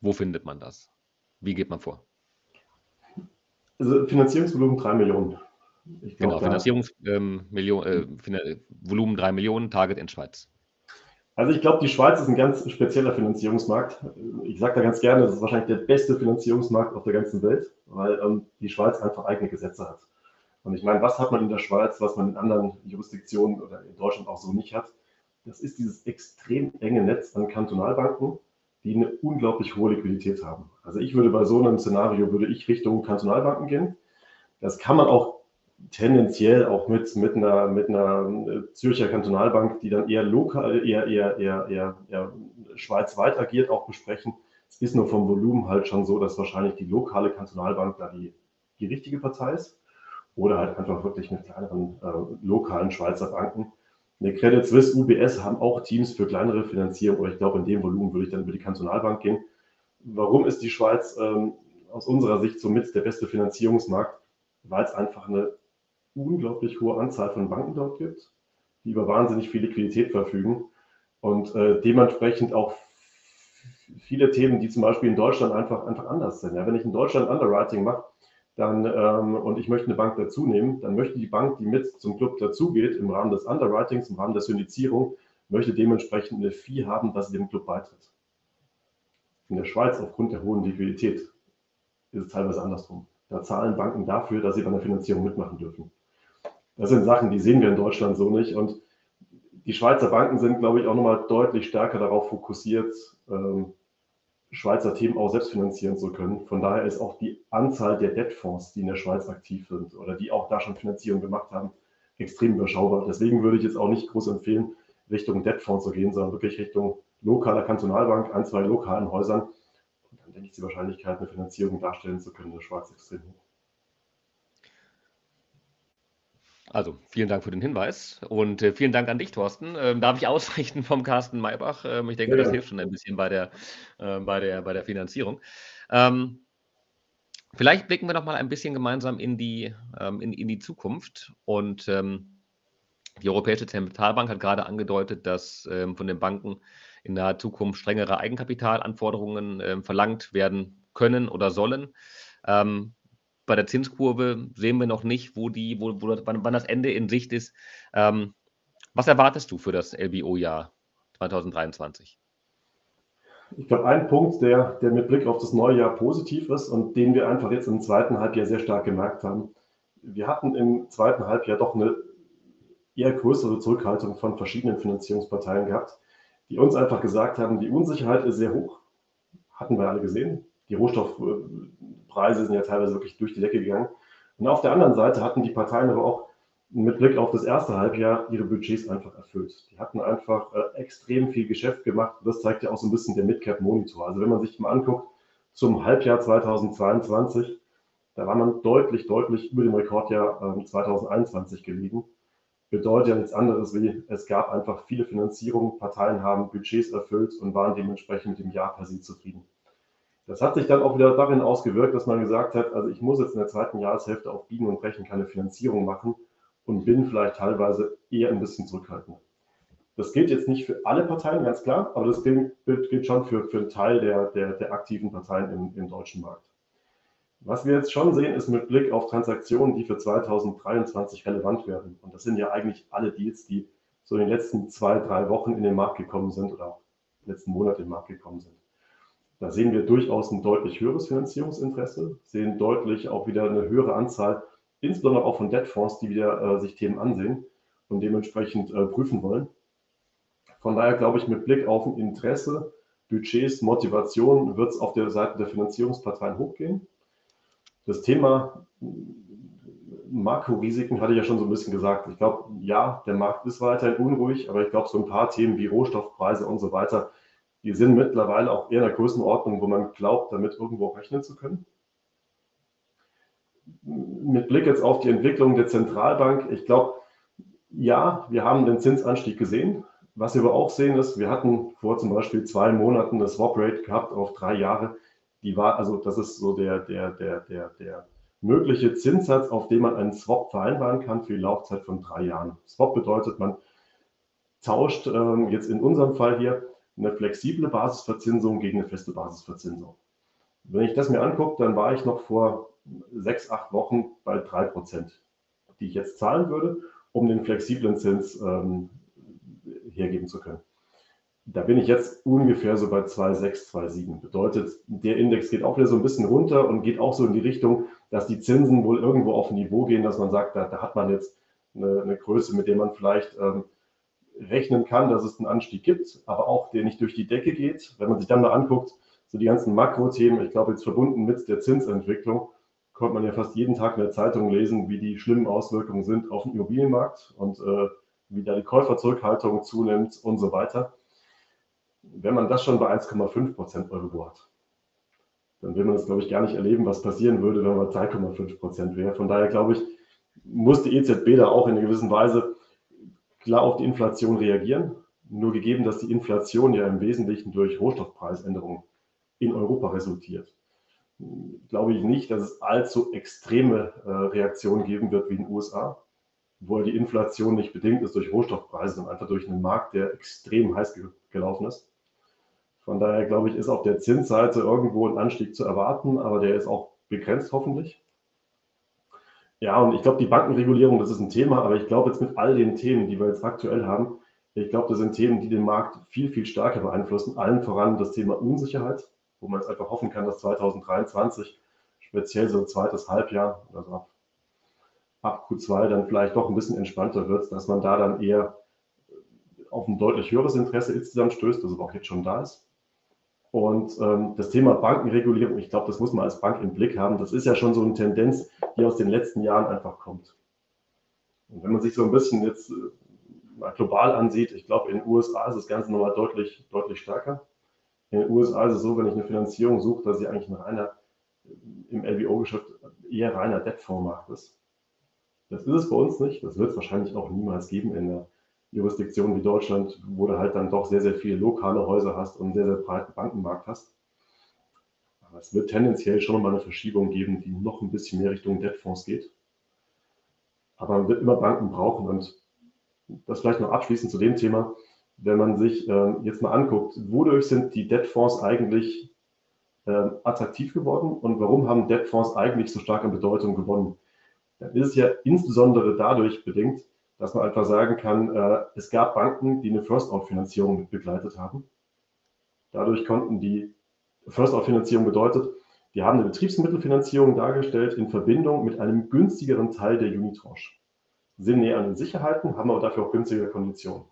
Wo findet man das? Wie geht man vor? Also Finanzierungsvolumen 3 Millionen. Glaub, genau, Finanzierungsvolumen ähm, äh, 3 Millionen, Target in Schweiz. Also ich glaube, die Schweiz ist ein ganz spezieller Finanzierungsmarkt. Ich sage da ganz gerne, das ist wahrscheinlich der beste Finanzierungsmarkt auf der ganzen Welt, weil ähm, die Schweiz einfach eigene Gesetze hat. Und ich meine, was hat man in der Schweiz, was man in anderen Jurisdiktionen oder in Deutschland auch so nicht hat? Das ist dieses extrem enge Netz an Kantonalbanken, die eine unglaublich hohe Liquidität haben. Also ich würde bei so einem Szenario, würde ich Richtung Kantonalbanken gehen. Das kann man auch tendenziell auch mit, mit, einer, mit einer äh, Zürcher Kantonalbank, die dann eher lokal, eher, eher, eher, eher, eher schweizweit agiert, auch besprechen. Es ist nur vom Volumen halt schon so, dass wahrscheinlich die lokale Kantonalbank da die, die richtige Partei ist. Oder halt einfach wirklich mit kleineren äh, lokalen Schweizer Banken. Eine Credit Suisse, UBS haben auch Teams für kleinere Finanzierung, aber ich glaube, in dem Volumen würde ich dann über die Kantonalbank gehen. Warum ist die Schweiz ähm, aus unserer Sicht somit der beste Finanzierungsmarkt? Weil es einfach eine unglaublich hohe Anzahl von Banken dort gibt, die über wahnsinnig viel Liquidität verfügen und äh, dementsprechend auch viele Themen, die zum Beispiel in Deutschland einfach, einfach anders sind. Ja, wenn ich in Deutschland Underwriting mache dann, ähm, und ich möchte eine Bank dazu nehmen, dann möchte die Bank, die mit zum Club dazugeht, im Rahmen des Underwritings, im Rahmen der Syndizierung, möchte dementsprechend eine Fee haben, dass sie dem Club beitritt. In der Schweiz, aufgrund der hohen Liquidität, ist es teilweise andersrum. Da zahlen Banken dafür, dass sie bei der Finanzierung mitmachen dürfen. Das sind Sachen, die sehen wir in Deutschland so nicht. Und die Schweizer Banken sind, glaube ich, auch nochmal deutlich stärker darauf fokussiert, ähm, Schweizer Themen auch selbst finanzieren zu können. Von daher ist auch die Anzahl der Debtfonds, die in der Schweiz aktiv sind oder die auch da schon Finanzierung gemacht haben, extrem überschaubar. Deswegen würde ich jetzt auch nicht groß empfehlen, Richtung Debtfonds zu gehen, sondern wirklich Richtung lokaler Kantonalbank, ein, zwei lokalen Häusern. Und dann denke ich, die Wahrscheinlichkeit, eine Finanzierung darstellen zu können in der Schweiz extrem hoch. Also vielen Dank für den Hinweis und äh, vielen Dank an dich, Thorsten. Ähm, darf ich ausrichten vom Carsten Maybach? Ähm, ich denke, ja. das hilft schon ein bisschen bei der, äh, bei der, bei der Finanzierung. Ähm, vielleicht blicken wir noch mal ein bisschen gemeinsam in die, ähm, in, in die Zukunft. Und ähm, die Europäische Zentralbank hat gerade angedeutet, dass ähm, von den Banken in naher Zukunft strengere Eigenkapitalanforderungen verlangt werden können oder sollen. Ähm, bei der Zinskurve sehen wir noch nicht, wo die, wo, wo wann, wann, das Ende in Sicht ist. Ähm, was erwartest du für das LBO-Jahr 2023? Ich glaube, ein Punkt, der, der mit Blick auf das neue Jahr positiv ist und den wir einfach jetzt im zweiten Halbjahr sehr stark gemerkt haben. Wir hatten im zweiten Halbjahr doch eine eher größere Zurückhaltung von verschiedenen Finanzierungsparteien gehabt, die uns einfach gesagt haben, die Unsicherheit ist sehr hoch. Hatten wir alle gesehen. Die Rohstoffpreise sind ja teilweise wirklich durch die Decke gegangen. Und auf der anderen Seite hatten die Parteien aber auch mit Blick auf das erste Halbjahr ihre Budgets einfach erfüllt. Die hatten einfach äh, extrem viel Geschäft gemacht. Das zeigt ja auch so ein bisschen der Midcap Monitor. Also wenn man sich mal anguckt zum Halbjahr 2022, da war man deutlich, deutlich über dem Rekordjahr äh, 2021 gelegen. Bedeutet ja nichts anderes wie, es gab einfach viele Finanzierungen, Parteien haben Budgets erfüllt und waren dementsprechend mit dem Jahr per se zufrieden. Das hat sich dann auch wieder darin ausgewirkt, dass man gesagt hat, also ich muss jetzt in der zweiten Jahreshälfte auf Biegen und Brechen keine Finanzierung machen und bin vielleicht teilweise eher ein bisschen zurückhaltend. Das gilt jetzt nicht für alle Parteien, ganz klar, aber das gilt, gilt schon für, für einen Teil der, der, der aktiven Parteien im, im deutschen Markt. Was wir jetzt schon sehen, ist mit Blick auf Transaktionen, die für 2023 relevant werden. Und das sind ja eigentlich alle Deals, die so in den letzten zwei, drei Wochen in den Markt gekommen sind oder auch letzten Monat in den Markt gekommen sind. Da sehen wir durchaus ein deutlich höheres Finanzierungsinteresse, sehen deutlich auch wieder eine höhere Anzahl, insbesondere auch von Debtfonds, die wieder äh, sich Themen ansehen und dementsprechend äh, prüfen wollen. Von daher glaube ich, mit Blick auf Interesse, Budgets, Motivation wird es auf der Seite der Finanzierungsparteien hochgehen. Das Thema Makrorisiken hatte ich ja schon so ein bisschen gesagt. Ich glaube, ja, der Markt ist weiterhin unruhig, aber ich glaube, so ein paar Themen wie Rohstoffpreise und so weiter, die sind mittlerweile auch eher in der Größenordnung, wo man glaubt, damit irgendwo rechnen zu können. Mit Blick jetzt auf die Entwicklung der Zentralbank, ich glaube, ja, wir haben den Zinsanstieg gesehen. Was wir aber auch sehen ist, wir hatten vor zum Beispiel zwei Monaten eine Swap Rate gehabt auf drei Jahre. Die war, also das ist so der, der, der, der, der mögliche Zinssatz, auf den man einen Swap vereinbaren kann für die Laufzeit von drei Jahren. Swap bedeutet, man tauscht ähm, jetzt in unserem Fall hier eine flexible Basisverzinsung gegen eine feste Basisverzinsung. Wenn ich das mir angucke, dann war ich noch vor sechs, acht Wochen bei drei Prozent, die ich jetzt zahlen würde, um den flexiblen Zins ähm, hergeben zu können. Da bin ich jetzt ungefähr so bei 2,6, 2,7. Bedeutet, der Index geht auch wieder so ein bisschen runter und geht auch so in die Richtung, dass die Zinsen wohl irgendwo auf ein Niveau gehen, dass man sagt, da, da hat man jetzt eine, eine, Größe, mit der man vielleicht ähm, rechnen kann, dass es einen Anstieg gibt, aber auch der nicht durch die Decke geht. Wenn man sich dann mal anguckt, so die ganzen Makrothemen, ich glaube jetzt verbunden mit der Zinsentwicklung, konnte man ja fast jeden Tag in der Zeitung lesen, wie die schlimmen Auswirkungen sind auf den Immobilienmarkt und äh, wie da die Käuferzurückhaltung zunimmt und so weiter. Wenn man das schon bei 1,5 Prozent Euro hat, dann will man das, glaube ich, gar nicht erleben, was passieren würde, wenn man 3,5 Prozent wäre. Von daher, glaube ich, muss die EZB da auch in einer gewissen Weise klar auf die Inflation reagieren. Nur gegeben, dass die Inflation ja im Wesentlichen durch Rohstoffpreisänderungen in Europa resultiert, glaube ich nicht, dass es allzu extreme äh, Reaktionen geben wird wie in den USA, wo die Inflation nicht bedingt ist durch Rohstoffpreise, sondern einfach durch einen Markt, der extrem heiß gelaufen ist. Von daher glaube ich, ist auf der Zinsseite irgendwo ein Anstieg zu erwarten, aber der ist auch begrenzt hoffentlich. Ja, und ich glaube, die Bankenregulierung, das ist ein Thema, aber ich glaube jetzt mit all den Themen, die wir jetzt aktuell haben, ich glaube, das sind Themen, die den Markt viel, viel stärker beeinflussen. Allen voran das Thema Unsicherheit, wo man jetzt einfach hoffen kann, dass 2023, speziell so ein zweites Halbjahr, also ab Q2 dann vielleicht doch ein bisschen entspannter wird, dass man da dann eher auf ein deutlich höheres Interesse insgesamt stößt, das aber auch jetzt schon da ist. Und ähm, das Thema Bankenregulierung, ich glaube, das muss man als Bank im Blick haben. Das ist ja schon so eine Tendenz, die aus den letzten Jahren einfach kommt. Und wenn man sich so ein bisschen jetzt äh, mal global ansieht, ich glaube, in den USA ist das Ganze nochmal deutlich, deutlich stärker. In den USA ist es so, wenn ich eine Finanzierung suche, dass sie eigentlich ein reiner, im LBO-Geschäft eher reiner Debtfondsmarkt ist. Das ist es bei uns nicht. Das wird es wahrscheinlich auch niemals geben in der Jurisdiktion wie Deutschland, wo du halt dann doch sehr, sehr viele lokale Häuser hast und einen sehr, sehr breiten Bankenmarkt hast. Aber es wird tendenziell schon mal eine Verschiebung geben, die noch ein bisschen mehr Richtung Debtfonds geht. Aber man wird immer Banken brauchen und das vielleicht noch abschließend zu dem Thema. Wenn man sich äh, jetzt mal anguckt, wodurch sind die Debtfonds eigentlich äh, attraktiv geworden und warum haben Debtfonds eigentlich so stark an Bedeutung gewonnen? Dann ist es ja insbesondere dadurch bedingt, dass man einfach sagen kann, äh, es gab Banken, die eine First-Out-Finanzierung begleitet haben. Dadurch konnten die First-Out-Finanzierung bedeutet, die haben eine Betriebsmittelfinanzierung dargestellt in Verbindung mit einem günstigeren Teil der Unitranche. Sind näher an den Sicherheiten, haben aber dafür auch günstigere Konditionen.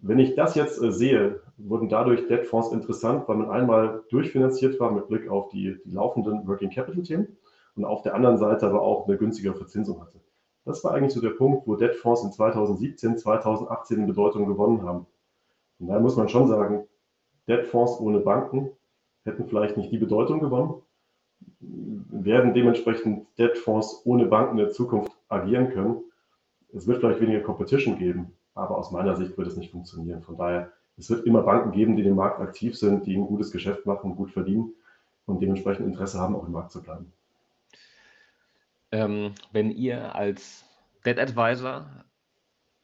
Wenn ich das jetzt äh, sehe, wurden dadurch Debtfonds interessant, weil man einmal durchfinanziert war mit Blick auf die, die laufenden Working Capital Themen und auf der anderen Seite aber auch eine günstigere Verzinsung hatte. Das war eigentlich so der Punkt, wo Debtfonds in 2017, 2018 in Bedeutung gewonnen haben. Und da muss man schon sagen, Debtfonds ohne Banken hätten vielleicht nicht die Bedeutung gewonnen, werden dementsprechend Debtfonds ohne Banken in der Zukunft agieren können. Es wird vielleicht weniger Competition geben, aber aus meiner Sicht wird es nicht funktionieren. Von daher, es wird immer Banken geben, die im Markt aktiv sind, die ein gutes Geschäft machen, gut verdienen und dementsprechend Interesse haben, auch im Markt zu bleiben ähm, wenn ihr als Debt Advisor,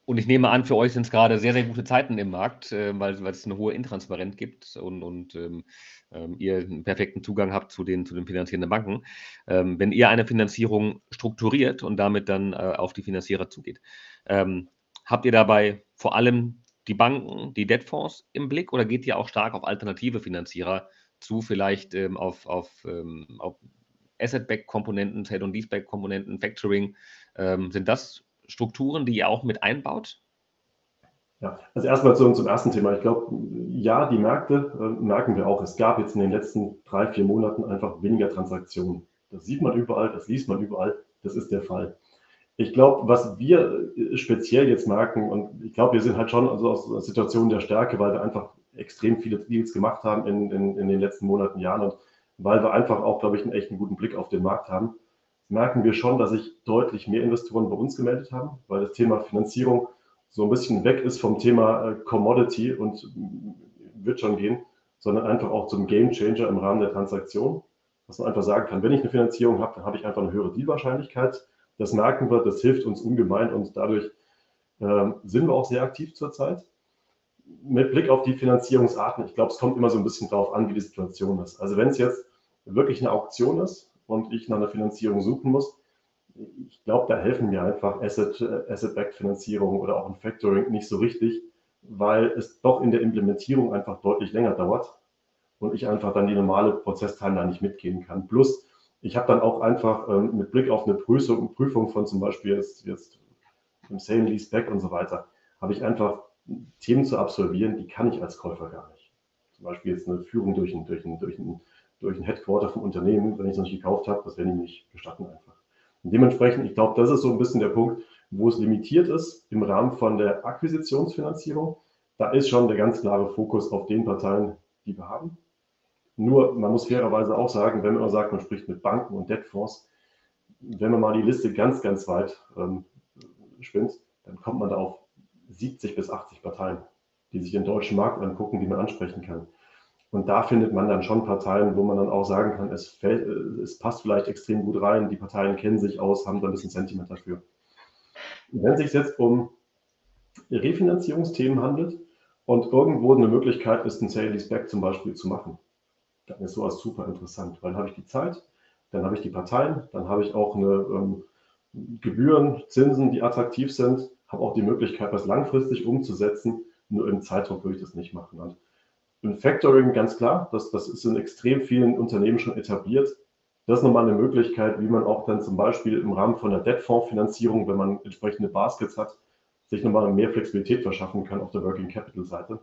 und ich nehme an, für euch sind es gerade sehr, sehr gute Zeiten im Markt, äh, weil, es eine hohe Intransparenz gibt und, und ähm, ähm, ihr einen perfekten Zugang habt zu den, zu den finanzierenden Banken. Ähm, wenn ihr eine Finanzierung strukturiert und damit dann äh, auf die Finanzierer zugeht, ähm, habt ihr dabei vor allem die Banken, die Debtfonds im Blick oder geht ihr auch stark auf alternative Finanzierer zu, vielleicht ähm, auf, auf, auf Asset-Back-Komponenten, Sale- und Lease-Back-Komponenten, Factoring, ähm, sind das Strukturen, die ihr auch mit einbaut? Ja, also erstmal zum, zum ersten Thema. Ich glaube, ja, die Märkte äh, merken wir auch. Es gab jetzt in den letzten drei, vier Monaten einfach weniger Transaktionen. Das sieht man überall, das liest man überall, das ist der Fall. Ich glaube, was wir äh, speziell jetzt merken, und ich glaube, wir sind halt schon also aus einer Situation der Stärke, weil wir einfach extrem viele Deals gemacht haben in, in, in den letzten Monaten, Jahren und weil wir einfach auch, glaube ich, einen echten guten Blick auf den Markt haben, merken wir schon, dass sich deutlich mehr Investoren bei uns gemeldet haben, weil das Thema Finanzierung so ein bisschen weg ist vom Thema äh, Commodity und wird schon gehen, sondern einfach auch zum Game Changer im Rahmen der Transaktion. Dass man einfach sagen kann, wenn ich eine Finanzierung habe, dann habe ich einfach eine höhere Dealwahrscheinlichkeit. Das merken wir, das hilft uns ungemein und dadurch äh, sind wir auch sehr aktiv zurzeit. Mit Blick auf die Finanzierungsarten, ich glaube, es kommt immer so ein bisschen darauf an, wie die Situation ist. Also wenn es jetzt wirklich eine Auktion ist und ich nach einer Finanzierung suchen muss, ich glaube, da helfen mir einfach Asset-Backed Asset Finanzierung oder auch ein Factoring nicht so richtig, weil es doch in der Implementierung einfach deutlich länger dauert und ich einfach dann die normale Prozesstimeline nicht mitgehen kann. Plus, ich habe dann auch einfach ähm, mit Blick auf eine Prüfung, Prüfung von zum Beispiel jetzt, jetzt im Sale Lease Back und so weiter, habe ich einfach Themen zu absolvieren, die kann ich als Käufer gar nicht. Zum Beispiel jetzt eine Führung durch ein, durch ein, durch ein, durch ein Headquarter vom Unternehmen, wenn ich es noch nicht gekauft habe, das werden die nicht gestatten einfach. Und dementsprechend, ich glaube, das ist so ein bisschen der Punkt, wo es limitiert ist im Rahmen von der Akquisitionsfinanzierung. Da ist schon der ganz klare Fokus auf den Parteien, die wir haben. Nur, man muss fairerweise auch sagen, wenn man sagt, man spricht mit Banken und Debtfonds, wenn man mal die Liste ganz, ganz weit ähm, spinnt, dann kommt man da auf 70 bis 80 Parteien, die sich den deutschen Markt angucken, die man ansprechen kann. Und da findet man dann schon Parteien, wo man dann auch sagen kann, es, fällt, es passt vielleicht extrem gut rein, die Parteien kennen sich aus, haben da ein bisschen Sentiment dafür. Wenn es sich jetzt um Refinanzierungsthemen handelt und irgendwo eine Möglichkeit ist, ein Sale Back zum Beispiel zu machen, dann ist sowas super interessant, weil dann habe ich die Zeit, dann habe ich die Parteien, dann habe ich auch eine ähm, Gebühren, Zinsen, die attraktiv sind, habe auch die Möglichkeit, was langfristig umzusetzen. Nur im Zeitdruck würde ich das nicht machen. Und im Factoring ganz klar, das, das ist in extrem vielen Unternehmen schon etabliert. Das ist nochmal eine Möglichkeit, wie man auch dann zum Beispiel im Rahmen von der Debtfondsfinanzierung, wenn man entsprechende Baskets hat, sich nochmal mehr Flexibilität verschaffen kann auf der Working Capital Seite,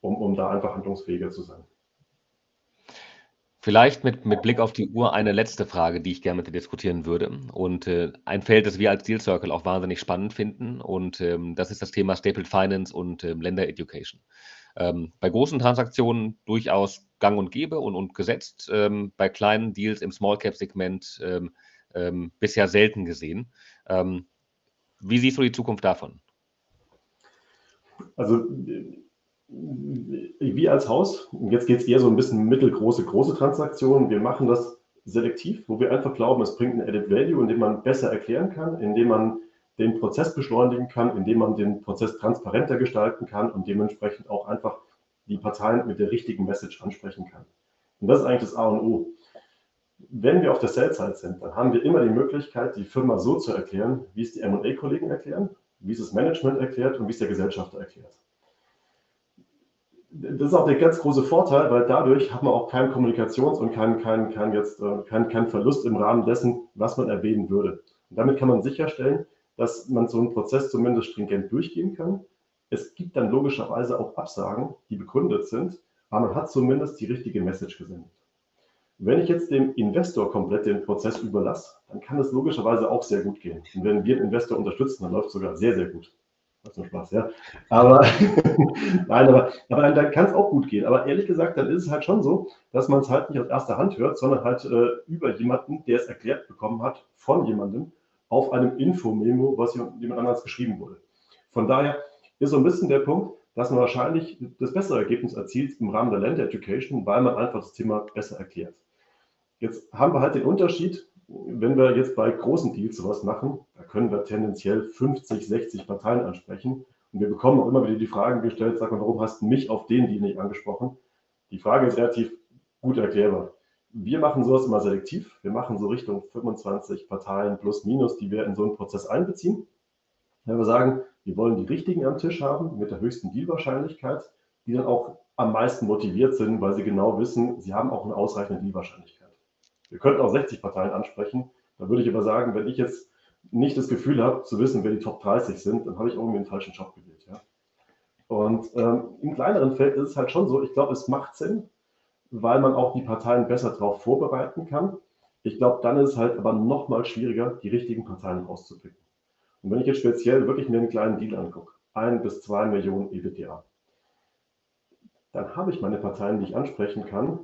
um, um da einfach handlungsfähiger zu sein. Vielleicht mit, mit Blick auf die Uhr eine letzte Frage, die ich gerne mit dir diskutieren würde. Und äh, ein Feld, das wir als Deal Circle auch wahnsinnig spannend finden. Und ähm, das ist das Thema Stapled Finance und ähm, Länder Education. Ähm, bei großen Transaktionen durchaus gang und gäbe und, und gesetzt. Ähm, bei kleinen Deals im Small Cap Segment ähm, ähm, bisher selten gesehen. wie siehst du die Zukunft davon? Also wir als Haus, jetzt geht es eher so ein bisschen mittelgroße, große Transaktionen. Wir machen das selektiv, wo wir einfach glauben, es bringt ein Added Value, indem man besser erklären kann, indem man den Prozess beschleunigen kann, indem man den Prozess transparenter gestalten kann und dementsprechend auch einfach die Parteien mit der richtigen Message ansprechen kann. Und das ist eigentlich das A und O. Wenn wir auf der Sell-Side sind, dann haben wir immer die Möglichkeit, die Firma so zu erklären, wie es die M&A-Kollegen erklären, wie es das Management erklärt und wie es der Gesellschafter erklärt das ist auch der ganz große Vorteil, weil dadurch hat man auch keinen Kommunikations- und keinen, keinen, keinen, jetzt, äh, keinen, keinen Verlust im Rahmen dessen, was man erwähnen würde. Und damit kann man sicherstellen, dass man so einen Prozess zumindest stringent durchgehen kann. Es gibt dann logischerweise auch Absagen, die begründet sind, aber man hat zumindest die richtige Message gesendet. Wenn ich jetzt dem Investor komplett den Prozess überlasse, dann kann es logischerweise auch sehr gut gehen. Und wenn wir einen Investor unterstützen, dann läuft es sogar sehr, sehr gut. Das ist Spaß, ja. Aber nein, aber, aber dann, dann kann es auch gut gehen. Aber ehrlich gesagt, dann ist es halt schon so, dass man es halt nicht aus erster Hand hört, sondern halt äh, über jemanden, der es erklärt bekommen hat, von jemandem auf einem Info-Memo, was jemand anders geschrieben wurde. Von daher ist so ein bisschen der Punkt, dass man wahrscheinlich das bessere Ergebnis erzielt im Rahmen der Land Education, weil man einfach das Thema besser erklärt. Jetzt haben wir halt den Unterschied, wenn wir jetzt bei großen Deals sowas machen, da können wir tendenziell 50, 60 Parteien ansprechen. Und wir bekommen auch immer wieder die Fragen gestellt, sag mal, warum hast du mich auf den Deal nicht angesprochen? Die Frage ist relativ gut erklärbar. Wir machen sowas immer selektiv. Wir machen so Richtung 25 Parteien plus minus, die wir in so einen Prozess einbeziehen. Wenn wir sagen, wir wollen die richtigen am Tisch haben mit der höchsten Dealwahrscheinlichkeit, die dann auch am meisten motiviert sind, weil sie genau wissen, sie haben auch eine ausreichende Dealwahrscheinlichkeit. Wir könnten auch 60 Parteien ansprechen. Da würde ich aber sagen, wenn ich jetzt nicht das Gefühl habe, zu wissen, wer die Top 30 sind, dann habe ich irgendwie einen falschen Job gewählt. Ja? Und ähm, im kleineren Feld ist es halt schon so, ich glaube, es macht Sinn, weil man auch die Parteien besser darauf vorbereiten kann. Ich glaube, dann ist es halt aber noch mal schwieriger, die richtigen Parteien rauszupicken. Und wenn ich jetzt speziell wirklich mir einen kleinen Deal angucke, ein bis zwei Millionen EBITDA, dann habe ich meine Parteien, die ich ansprechen kann,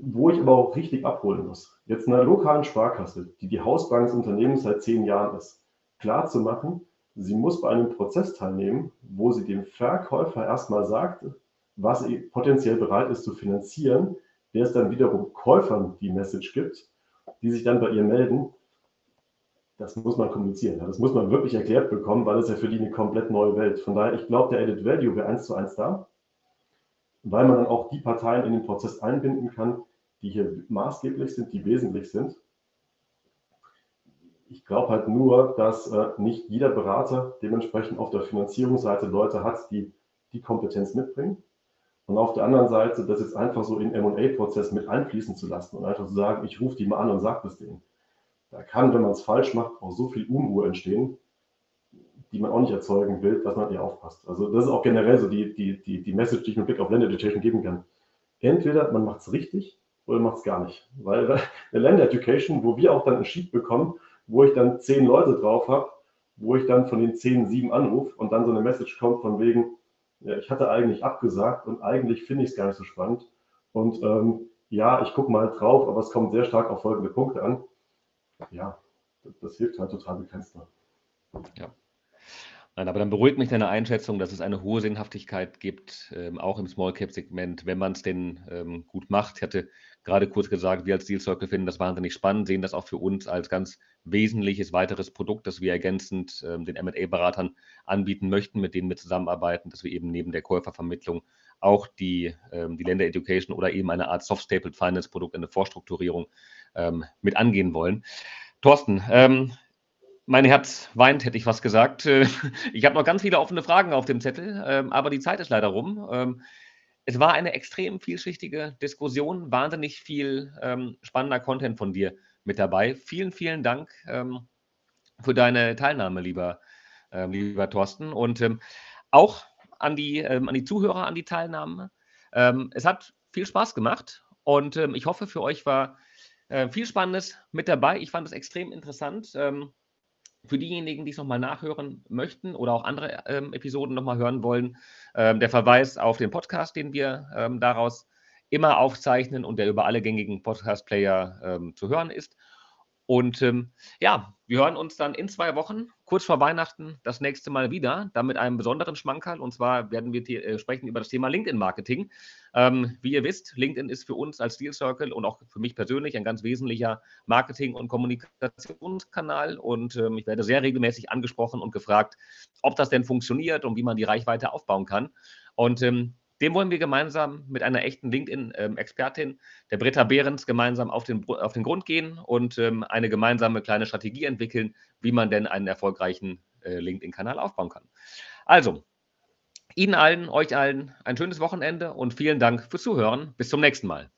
wo ich aber auch richtig abholen muss. Jetzt einer lokalen Sparkasse, die die Hausbank des Unternehmens seit zehn Jahren ist, klar zu machen, sie muss bei einem Prozess teilnehmen, wo sie dem Verkäufer erstmal sagt, was er potenziell bereit ist zu finanzieren, der es dann wiederum Käufern die Message gibt, die sich dann bei ihr melden. Das muss man kommunizieren. Das muss man wirklich erklärt bekommen, weil es ja für die eine komplett neue Welt. Von daher, ich glaube, der Added Value wäre eins zu eins da, weil man dann auch die Parteien in den Prozess einbinden kann, die hier maßgeblich sind, die wesentlich sind. Ich glaube halt nur, dass äh, nicht jeder Berater dementsprechend auf der Finanzierungsseite Leute hat, die die Kompetenz mitbringen. Und auf der anderen Seite, das jetzt einfach so in MA-Prozess mit einfließen zu lassen und einfach zu sagen, ich rufe die mal an und sage das denen. Da kann, wenn man es falsch macht, auch so viel Unruhe entstehen, die man auch nicht erzeugen will, dass man eher aufpasst. Also das ist auch generell so die, die, die, die Message, die ich mit Blick auf Land Education geben kann. Entweder man macht es richtig oder macht es gar nicht. Weil eine Land Education, wo wir auch dann ein Sheet bekommen, wo ich dann zehn Leute drauf habe, wo ich dann von den zehn sieben anrufe und dann so eine Message kommt von wegen, ja, ich hatte eigentlich abgesagt und eigentlich finde ich es gar nicht so spannend. Und ähm, ja, ich gucke mal drauf, aber es kommt sehr stark auf folgende Punkte an. Ja, das, hilft halt total begrenzt. Ja. Nein, aber dann beruhigt mich deine Einschätzung, dass es eine hohe Sinnhaftigkeit gibt, ähm, auch im Small Cap Segment, wenn man es denn ähm, gut macht. Ich hatte gerade kurz gesagt, wir als Deal Circle finden das wahnsinnig spannend, sehen das auch für uns als ganz wesentliches weiteres Produkt, das wir ergänzend ähm, den M&A-Beratern anbieten möchten, mit denen wir zusammenarbeiten, dass wir eben neben der Käufervermittlung auch die, ähm, die Länder Education oder eben eine Art Soft-Stapled Finance-Produkt, eine Vorstrukturierung ähm, mit angehen wollen. Thorsten, ähm, mein Herz weint, hätte ich was gesagt. Ich habe noch ganz viele offene Fragen auf dem Zettel, ähm, aber die Zeit ist leider rum. Ähm, es war eine extrem vielschichtige Diskussion, wahnsinnig viel ähm, spannender Content von dir mit dabei. Vielen, vielen Dank für deine Teilnahme, lieber, lieber Thorsten. Und auch an die, an die Zuhörer, an die Teilnahme. Es hat viel Spaß gemacht und ich hoffe, für euch war äh, viel Spannendes mit dabei. Ich fand es extrem interessant. Für diejenigen, die es nochmal nachhören möchten oder auch andere Episoden nochmal hören wollen, der Verweis auf den Podcast, den wir daraus immer aufzeichnen und der über alle gängigen Podcast-Player ähm, zu hören ist. Und ähm, ja, wir hören uns dann in zwei Wochen, kurz vor Weihnachten, das nächste Mal wieder, dann mit einem besonderen Schmankerl. Und zwar werden wir äh, sprechen über das Thema LinkedIn-Marketing. Ähm, wie ihr wisst, LinkedIn ist für uns als Deal Circle und auch für mich persönlich ein ganz wesentlicher Marketing- und Kommunikationskanal. Und ähm, ich werde sehr regelmäßig angesprochen und gefragt, ob das denn funktioniert und wie man die Reichweite aufbauen kann. Und ähm, dem wollen wir gemeinsam mit einer echten LinkedIn-Expertin, der Britta Behrens, gemeinsam auf den, auf den Grund gehen und ähm, eine gemeinsame kleine Strategie entwickeln, wie man denn einen erfolgreichen äh, LinkedIn-Kanal aufbauen kann. Also, Ihnen allen, euch allen ein schönes Wochenende und vielen Dank fürs Zuhören. Bis zum nächsten Mal.